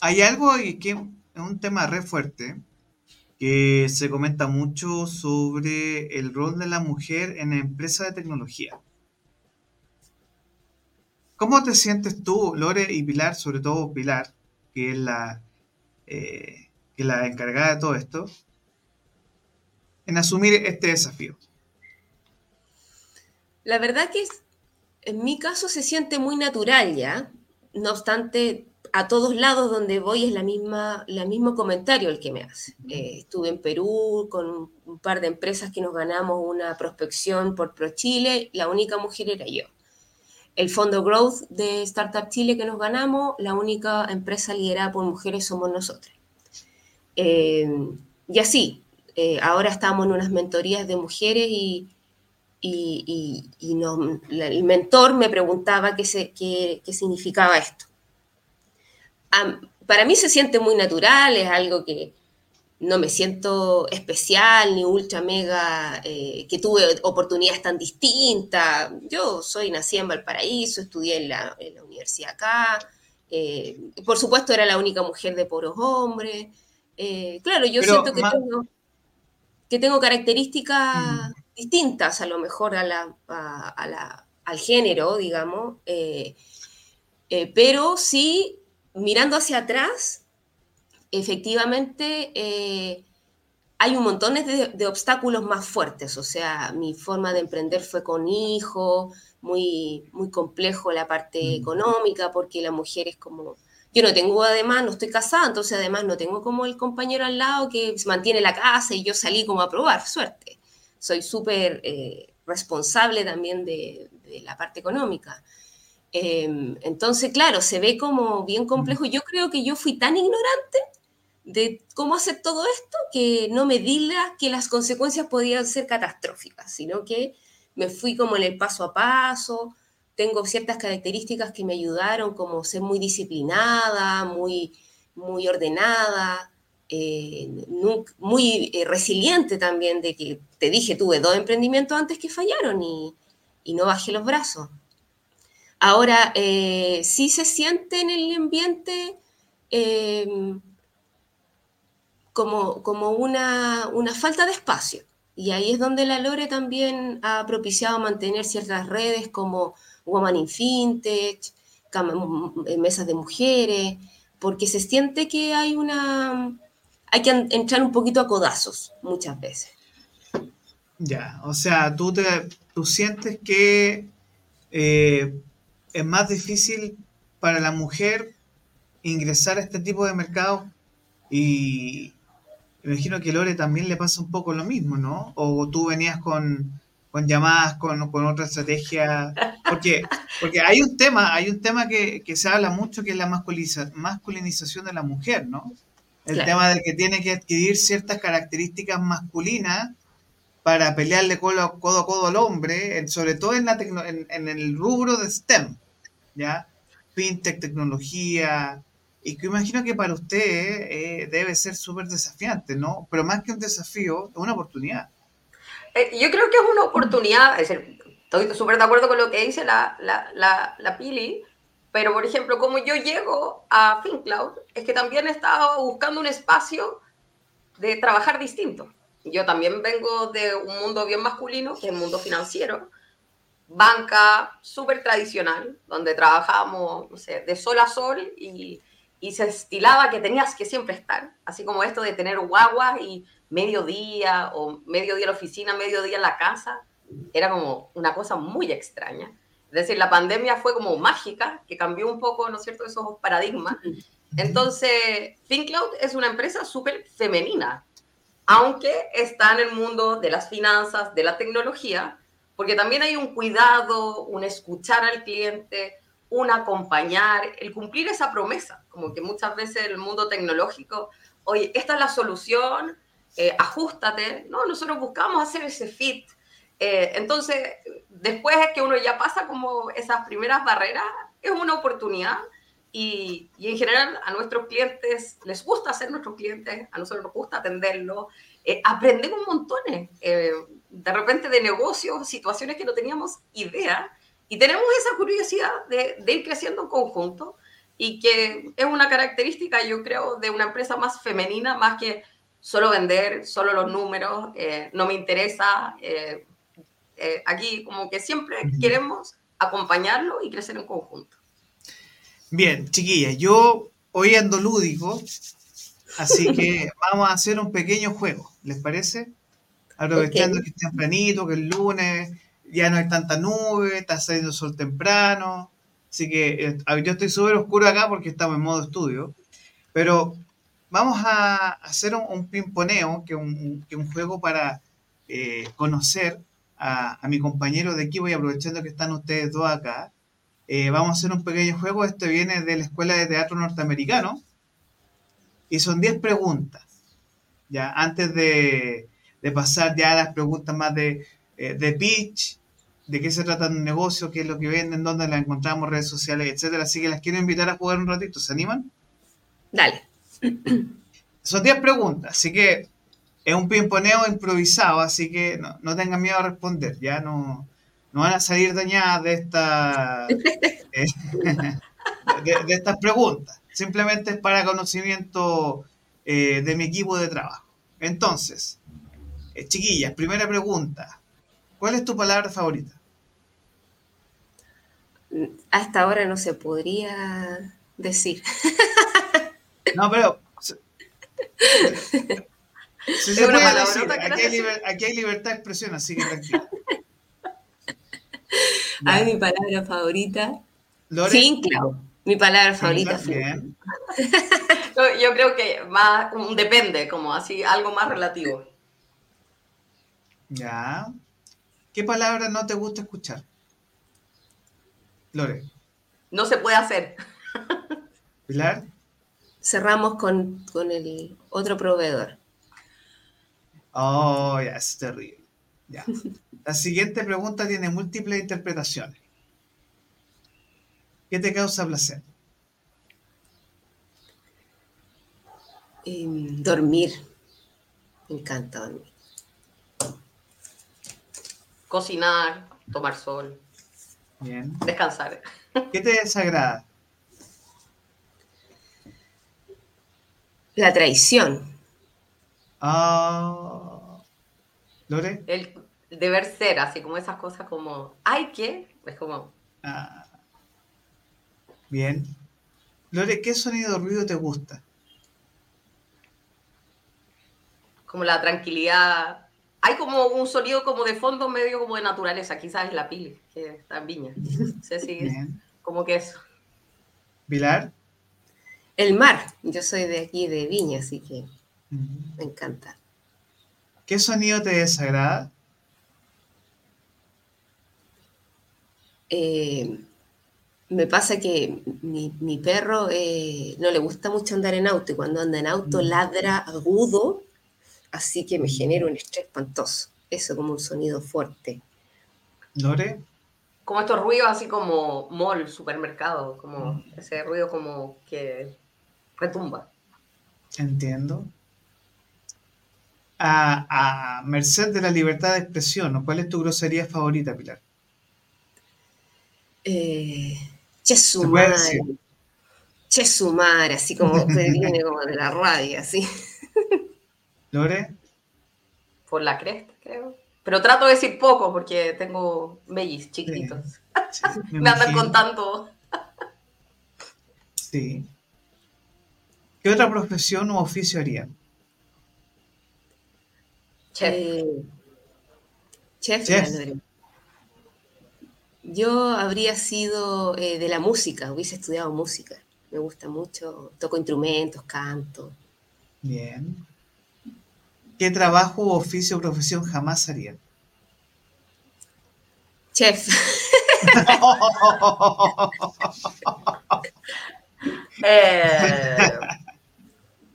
[SPEAKER 1] hay algo que es un tema re fuerte que se comenta mucho sobre el rol de la mujer en empresas de tecnología. ¿Cómo te sientes tú, Lore y Pilar, sobre todo Pilar, que es la, eh, que es la encargada de todo esto, en asumir este desafío?
[SPEAKER 4] La verdad que en mi caso se siente muy natural ya, no obstante, a todos lados donde voy es la misma, el mismo comentario el que me hace. Eh, estuve en Perú con un par de empresas que nos ganamos una prospección por ProChile, la única mujer era yo. El fondo Growth de Startup Chile que nos ganamos, la única empresa liderada por mujeres somos nosotras. Eh, y así, eh, ahora estamos en unas mentorías de mujeres y, y, el mentor me preguntaba qué, se, qué, qué significaba esto para mí se siente muy natural, es algo que no me siento especial ni ultra mega, eh, que tuve oportunidades tan distintas. Yo soy nacida en Valparaíso, estudié en la, universidad acá, eh, por supuesto era la única mujer de poros hombres. Eh, claro, yo siento que tengo, que tengo características mm. distintas a lo mejor a la, al género, digamos, pero sí mirando hacia atrás, efectivamente eh, hay un montón de, obstáculos más fuertes. O sea, mi forma de emprender fue con hijo, muy, muy complejo la parte mm. económica, porque la mujer es como... Yo no tengo además, no estoy casada, entonces además no tengo como el compañero al lado que mantiene la casa y yo salí como a probar, suerte. Soy súper eh, responsable también de, de la parte económica. Em, entonces, claro, se ve como bien complejo. Yo creo que yo fui tan ignorante de cómo hacer todo esto que no me di que las consecuencias podían ser catastróficas, sino que me fui como en el paso a paso. Tengo ciertas características que me ayudaron, como ser muy disciplinada, muy, muy ordenada, eh, muy eh, resiliente también, de que te dije, tuve dos emprendimientos antes que fallaron y, y no bajé los brazos. Ahora, eh, sí se siente en el ambiente em, como, como una, falta de espacio. Y ahí es donde la Lore también ha propiciado mantener ciertas redes como Woman in Fintech, eh, mesas de mujeres, porque se siente que hay una... hay que entrar un poquito a codazos muchas veces.
[SPEAKER 1] Ya, o sea, tú, te, tú sientes que eh, es más difícil para la mujer ingresar a este tipo de mercado y imagino que Lore también le pasa un poco lo mismo, ¿no? O tú venías con, llamadas, con, con, otra estrategia, porque, porque hay un tema, hay un tema que, se habla mucho que es la masculinización de la mujer, ¿no? El tema de que tiene que adquirir ciertas características masculinas para pelearle codo a codo, al hombre, sobre todo en, la en el rubro de STEM. ¿ya? Fintech, tecnología, y que imagino que para usted eh, debe ser súper desafiante, ¿no? Pero más que un desafío, es una oportunidad.
[SPEAKER 3] Eh, yo creo que es una oportunidad, es decir, estoy súper de acuerdo con lo que dice la, la, la, la, Pili, pero por ejemplo, como yo llego a FinCloud, es que también he estado buscando un espacio de trabajar distinto. Yo también vengo de un mundo bien masculino, que es el mundo financiero, banca súper tradicional, donde trabajábamos, no sé, de sol a sol y, y, se estilaba que tenías que siempre estar, así como esto de tener guagua y mediodía o mediodía en la oficina, mediodía en la casa, era como una cosa muy extraña. decir, la pandemia fue como mágica, que cambió un poco, ¿no es cierto?, esos paradigmas. Entonces, ThinkCloud es una empresa súper femenina, aunque está en el mundo de las finanzas, de la tecnología, porque también hay un cuidado, un escuchar al cliente, un acompañar, el cumplir esa promesa, como que muchas veces el mundo tecnológico, oye, esta es la solución, eh, ajustate, no, nosotros buscamos hacer ese fit. Eh, entonces, después es que uno ya pasa como esas primeras barreras, es una oportunidad y, y, en general a nuestros clientes les gusta ser nuestros clientes, a nosotros nos gusta atenderlos, eh, aprendemos montones, eh, de repente de negocios, situaciones que no teníamos idea y tenemos esa curiosidad de, de ir creciendo en conjunto y que es una característica, yo creo, de una empresa más femenina, más que solo vender, solo los números, eh, no me interesa. Eh, eh, aquí como que siempre queremos acompañarlo y crecer en conjunto.
[SPEAKER 1] Bien, chiquillas, yo hoy ando lúdico, así que vamos a hacer un pequeño juego, ¿les parece? Aprovechando que es tempranito, que el lunes ya no hay tanta nube, está saliendo el sol temprano, así que yo estoy súper oscuro acá porque estamos en modo estudio, pero vamos a hacer un, pimponeo, que un, un, juego para eh, conocer a, mi compañero de equipo y aprovechando que están ustedes dos acá, eh, vamos a hacer un pequeño juego. Este viene de la Escuela de Teatro Norteamericano y son 10 preguntas. Ya, antes de, pasar ya a las preguntas más de, eh, de pitch, de qué se trata un negocio, qué es lo que venden, dónde la encontramos, redes sociales, etcétera. Así que las quiero invitar a jugar un ratito. ¿Se animan?
[SPEAKER 4] Dale.
[SPEAKER 1] Son 10 preguntas, así que es un pimponeo improvisado, así que no, tengan miedo a responder, ya no, no van a salir dañadas de, esta, eh, de, estas preguntas. Simplemente es para conocimiento eh, de mi equipo de trabajo. Entonces, eh, chiquillas, primera pregunta. ¿Cuál es tu palabra favorita?
[SPEAKER 4] Hasta ahora no se podría decir.
[SPEAKER 1] No, pero aquí, hay libertad de expresión, así que tranquilo.
[SPEAKER 4] A mi palabra favorita. Sí, claro. Mi palabra favorita.
[SPEAKER 3] Yo creo que más depende, como así, algo más relativo.
[SPEAKER 1] Ya. ¿Qué palabra no te gusta escuchar? Lore.
[SPEAKER 3] No se puede hacer.
[SPEAKER 1] Pilar
[SPEAKER 4] cerramos con, el otro proveedor.
[SPEAKER 1] Oh, ya, es terrible. Ya. La siguiente pregunta tiene múltiples interpretaciones. ¿Qué te causa placer?
[SPEAKER 4] Em, dormir. Me encanta dormir.
[SPEAKER 3] Cocinar, tomar sol.
[SPEAKER 1] Bien.
[SPEAKER 3] Descansar.
[SPEAKER 1] ¿Qué te desagrada?
[SPEAKER 4] La traición.
[SPEAKER 1] Ah. ¿Lore?
[SPEAKER 3] El deber ser, así como esas cosas como, hay que, es como... Ah.
[SPEAKER 1] Bien. Lore, ¿qué sonido o ruido te gusta?
[SPEAKER 3] Como la tranquilidad. Hay como un sonido como de fondo medio como de naturaleza, quizás es la pili, que está en viña. sé si como que eso.
[SPEAKER 1] ¿Pilar?
[SPEAKER 4] El mar. Yo soy de aquí, de Viña, así que me encanta.
[SPEAKER 1] ¿Qué sonido te desagrada?
[SPEAKER 4] Eh, me pasa que mi, perro eh, no le gusta mucho andar en auto y cuando anda en auto mm. ladra agudo, así que me genera un estrés espantoso. Eso como un sonido fuerte.
[SPEAKER 1] ¿Lore?
[SPEAKER 3] Como estos ruidos así como mall, supermercado, como mm. ese ruido como que retumba.
[SPEAKER 1] Entiendo. A, merced de la libertad de expresión, ¿cuál es tu grosería favorita, Pilar?
[SPEAKER 4] Eh, chesumar. Chesumar, así como viene como de la radio, así.
[SPEAKER 1] ¿Lore?
[SPEAKER 3] Por la cresta, creo. Pero trato de decir poco porque tengo bellis chiquititos. me andan contando.
[SPEAKER 1] sí. ¿Qué otra profesión o oficio harían?
[SPEAKER 4] Chef. chef. chef. Yo habría sido eh, de la música, hubiese estudiado música. Me gusta mucho, toco instrumentos, canto.
[SPEAKER 1] Bien. ¿Qué trabajo, oficio o profesión jamás harían?
[SPEAKER 4] Chef.
[SPEAKER 3] Eh,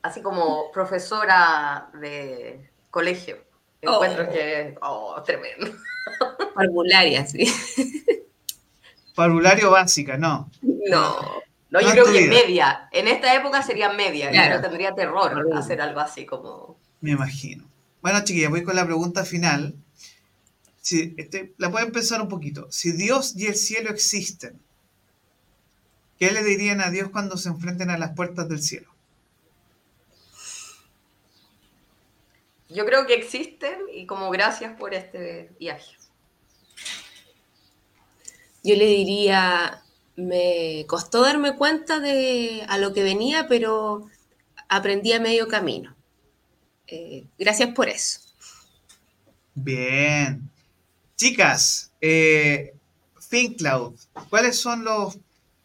[SPEAKER 3] así como profesora de colegio. Encuentro oh. que, oh, tremendo.
[SPEAKER 4] Parvularia, sí.
[SPEAKER 1] Parvulario básica, no.
[SPEAKER 3] No. No, yo creo que media. En esta época sería media. Claro. tendría terror hacer algo así como.
[SPEAKER 1] Me imagino. Bueno, chiquilla, voy con la pregunta final. Si, este, la pueden pensar un poquito. Si Dios y el cielo existen, ¿qué le dirían a Dios cuando se enfrenten a las puertas del cielo?
[SPEAKER 3] Yo creo que existen y como gracias por este viaje.
[SPEAKER 4] Yo le diría, me costó darme cuenta de a lo que venía, pero aprendí a medio camino. Eh, gracias por eso.
[SPEAKER 1] Bien. Chicas, eh, FinCloud, ¿cuáles son los...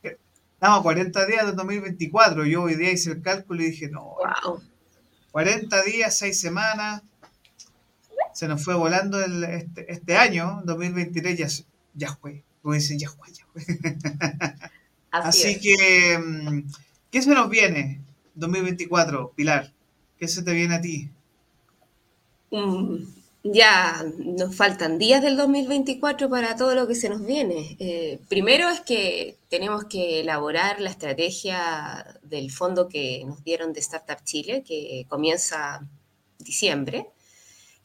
[SPEAKER 1] Estamos a 40 días de 2024. Yo hoy día hice el cálculo y dije, no, wow. 40 días, 6 semanas. Se nos fue volando este, este, año, 2023 ya, ya fue. Como dicen, ya fue, ya fue. Así, que, mm, ¿qué se nos viene 2024, Pilar? ¿Qué se te viene a ti?
[SPEAKER 4] Mm, ya nos faltan días del 2024 para todo lo que se nos viene. Eh, primero es que tenemos que elaborar la estrategia del fondo que nos dieron de Startup Chile, que comienza diciembre,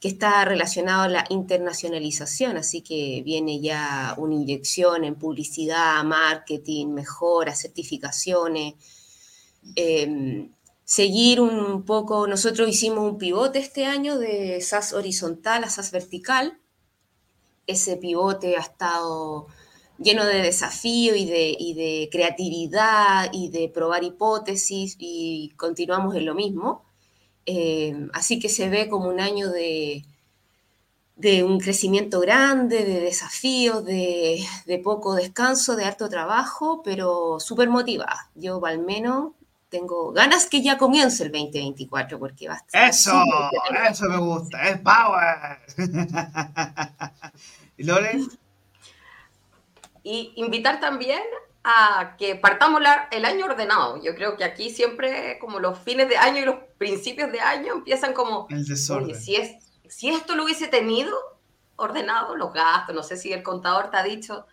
[SPEAKER 4] que está relacionado a la internacionalización, así que viene ya una inyección en publicidad, marketing, mejoras, certificaciones. Em, seguir un poco, nosotros hicimos un pivote este año de SAS horizontal a SAS vertical. Ese pivote ha estado lleno de desafío y de, creatividad y de probar hipótesis y continuamos en lo mismo. Eh, así que se ve como un año de, de un crecimiento grande, de desafíos, de, de, poco descanso, de harto trabajo, pero súper motivada. Yo al menos tengo ganas que ya comience el 2024 porque va a
[SPEAKER 1] estar Eso, eso me gusta, es power. ¿Y Lore?
[SPEAKER 3] Y invitar también a que partamos el año ordenado. Yo creo que aquí siempre como los fines de año y los principios de año empiezan como...
[SPEAKER 1] El desorden.
[SPEAKER 3] si, es, si esto lo hubiese tenido ordenado, los gastos, no sé si el contador te ha dicho,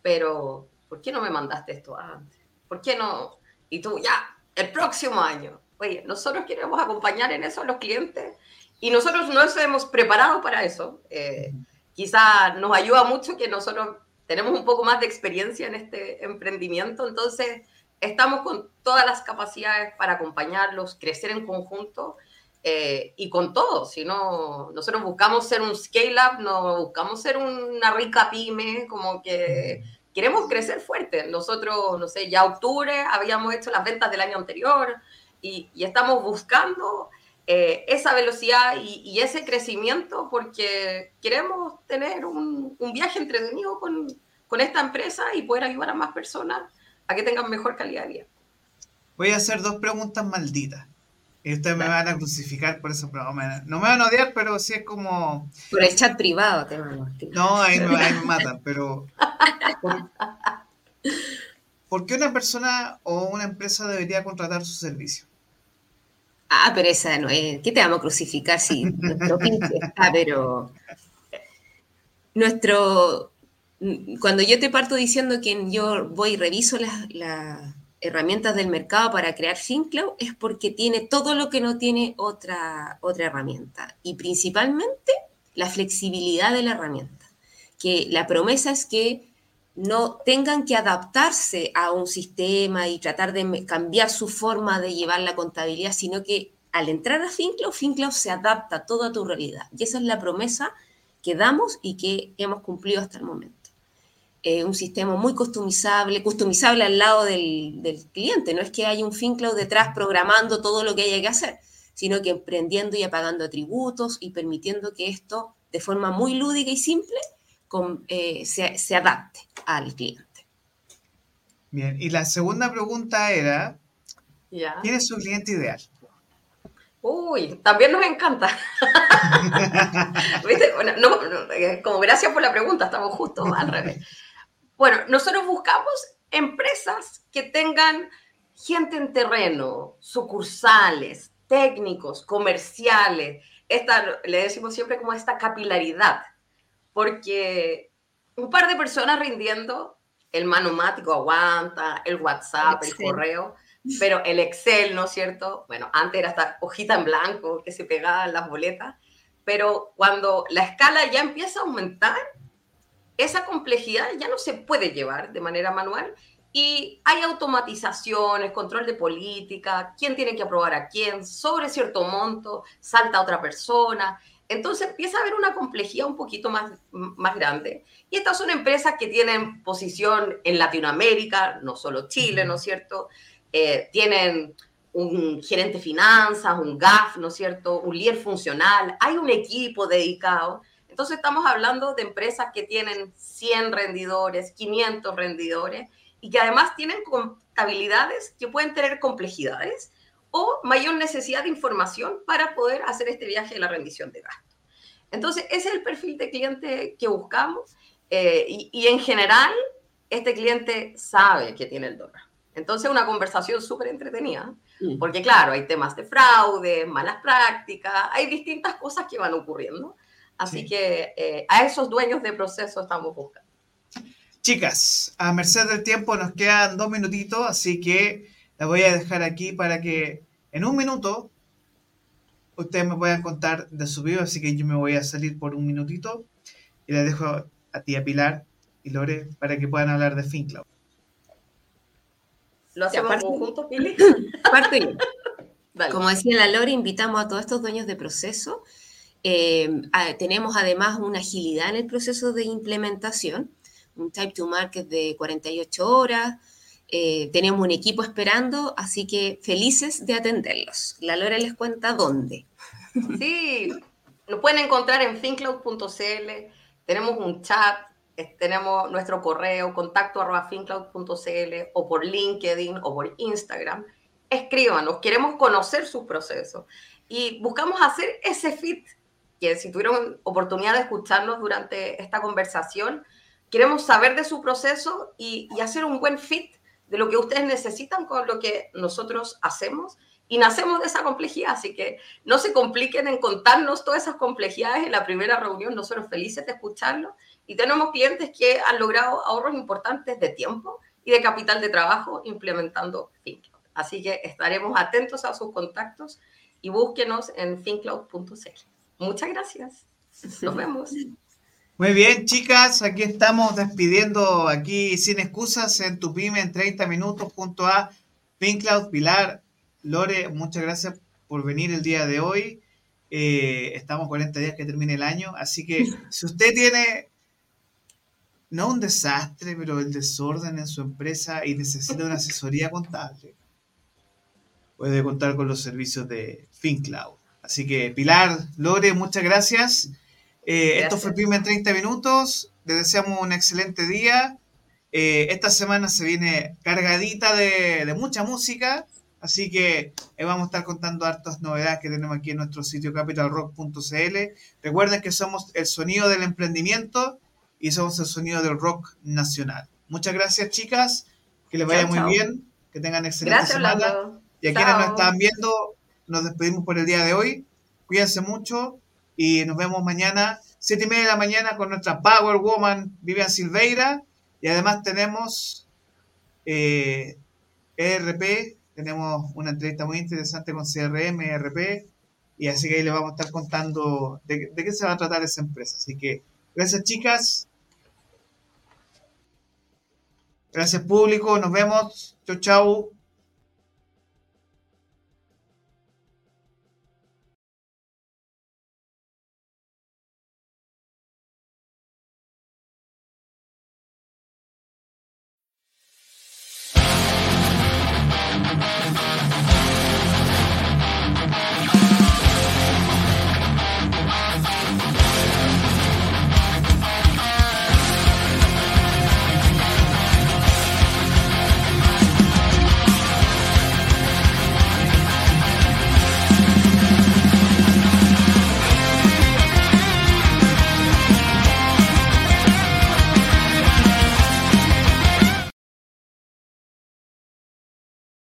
[SPEAKER 3] pero ¿por qué no me mandaste esto antes? ¿Por qué no? Y tú, ya, el próximo año. Oye, nosotros queremos acompañar en eso a los clientes y nosotros no nos hemos preparado para eso. Eh, quizá nos ayuda mucho que nosotros tenemos un poco más de experiencia en este emprendimiento, entonces estamos con todas las capacidades para acompañarlos, crecer en conjunto eh, y con todo. Si no, nosotros buscamos ser un scale-up, no buscamos ser una rica pyme, como que queremos crecer fuerte. Nosotros, no sé, ya octubre habíamos hecho las ventas del año anterior y, estamos buscando eh, esa velocidad y, ese crecimiento porque queremos tener un, viaje entretenido con, con, esta empresa y poder ayudar a más personas a que tengan mejor calidad de vida.
[SPEAKER 1] Voy a hacer dos preguntas malditas. Y ustedes me van a crucificar por eso, pero no me van a odiar, pero sí es como...
[SPEAKER 4] Por el chat privado te
[SPEAKER 1] van a No, ahí me, ahí me matan, pero... Por, qué una persona o una empresa debería contratar su servicio?
[SPEAKER 4] Ah, pero esa no es... ¿Qué te vamos a crucificar si nuestro está, pero... Nuestro... Cuando yo te parto diciendo que yo voy y reviso las... La herramientas del mercado para crear FinCloud es porque tiene todo lo que no tiene otra, otra herramienta y principalmente la flexibilidad de la herramienta. Que la promesa es que no tengan que adaptarse a un sistema y tratar de cambiar su forma de llevar la contabilidad, sino que al entrar a FinCloud, FinCloud se adapta a toda tu realidad. Y esa es la promesa que damos y que hemos cumplido hasta el momento. Eh, un sistema muy customizable, customizable al lado del, cliente. No es que haya un FinCloud detrás programando todo lo que haya que hacer, sino que emprendiendo y apagando atributos y permitiendo que esto, de forma muy lúdica y simple, eh, se, adapte. al cliente.
[SPEAKER 1] Bien, y la segunda pregunta era, ¿quién es su cliente ideal?
[SPEAKER 3] Uy, también nos encanta. Eh, como gracias por la pregunta, estamos justo al revés. Bueno, nosotros buscamos empresas que tengan gente en terreno, sucursales, técnicos, comerciales. Esta, le decimos siempre como esta capilaridad, porque un par de personas rindiendo, el manomático aguanta, el WhatsApp, el correo, pero el Excel, ¿no es cierto? Bueno, antes era esta hojita en blanco que se pegaban las boletas, pero cuando la escala ya empieza a aumentar, esa complejidad ya no se puede llevar de manera manual y hay automatizaciones, control de política, quién tiene que aprobar a quién, sobre cierto monto, salta a otra persona. Entonces empieza a haber una complejidad un poquito más, más grande. Y estas son empresas que tienen posición en Latinoamérica, no solo Chile, ¿no es cierto? Eh, tienen un gerente de finanzas, un GAF, ¿no es cierto? Un líder funcional, hay un equipo dedicado. Entonces estamos hablando de empresas que tienen 100 rendidores, 500 rendidores y que además tienen contabilidades que pueden tener complejidades o mayor necesidad de información para poder hacer este viaje de la rendición de gastos. Entonces, ese es el perfil de cliente que buscamos eh, y, y en general este cliente sabe que tiene el dólar. Entonces, una conversación súper entretenida, mm. porque claro, hay temas de fraude, malas prácticas, hay distintas cosas que van ocurriendo. Así que eh, a esos dueños de proceso estamos buscando.
[SPEAKER 1] Chicas, a merced del tiempo nos quedan dos minutitos, así que la voy a dejar aquí para que en un minuto ustedes me puedan contar de su vida, así que yo me voy a salir por un minutito y les dejo a ti, a Pilar y Lore, para que puedan hablar de FinCloud.
[SPEAKER 3] ¿Lo hacemos juntos, Pili?
[SPEAKER 4] Como decía la Lore, invitamos a todos estos dueños de proceso. Eh, tenemos además una agilidad en el proceso de implementación, un type to market de 48 horas. Eh, tenemos un equipo esperando, así que felices de atenderlos. La Lore les cuenta dónde.
[SPEAKER 3] Sí, lo pueden encontrar en fincloud.cl. Tenemos un chat, tenemos nuestro correo contacto arroba fincloud.cl o por LinkedIn o por Instagram. Escríbanos, queremos conocer sus procesos y buscamos hacer ese fit que si tuvieron oportunidad de escucharnos durante esta conversación, queremos saber de su proceso y, y hacer un buen fit de lo que ustedes necesitan con lo que nosotros hacemos y nacemos de esa complejidad, así que no se compliquen en contarnos todas esas complejidades en la primera reunión, nosotros felices de escucharlo y tenemos clientes que han logrado ahorros importantes de tiempo y de capital de trabajo implementando FinCloud. Así que estaremos atentos a sus contactos y búsquenos en fincloud.cl. Muchas gracias. Nos vemos.
[SPEAKER 1] Muy bien, chicas, aquí estamos despidiendo aquí sin excusas en tu pyme en 30 minutos junto a FinCloud Pilar. Lore, muchas gracias por venir el día de hoy. Eh, estamos 40 días que termine el año, así que si usted tiene no un desastre, pero el desorden en su empresa y necesita una asesoría contable, puede contar con los servicios de FinCloud. Así que Pilar, Lore, muchas gracias. Eh, esto fue Pyme en 30 minutos. Les deseamos un excelente día. Eh, esta semana se viene cargadita de, de mucha música. Así que eh, vamos a estar contando hartas novedades que tenemos aquí en nuestro sitio capitalrock.cl. Recuerden que somos el sonido del emprendimiento y somos el sonido del rock nacional. Muchas gracias, chicas. Que les vaya muy bien. Que tengan excelente semana. Y a quienes nos están viendo, nos despedimos por el día de hoy. Cuídense mucho y nos vemos mañana, siete y media de la mañana, con nuestra Power Woman Vivian Silveira. Y además tenemos eh, ERP, tenemos una entrevista muy interesante con CRM, ERP, y así que ahí les vamos a estar contando de, de qué se va a tratar esa empresa. Así que gracias chicas, Gracias público, nos vemos. Chau, chau.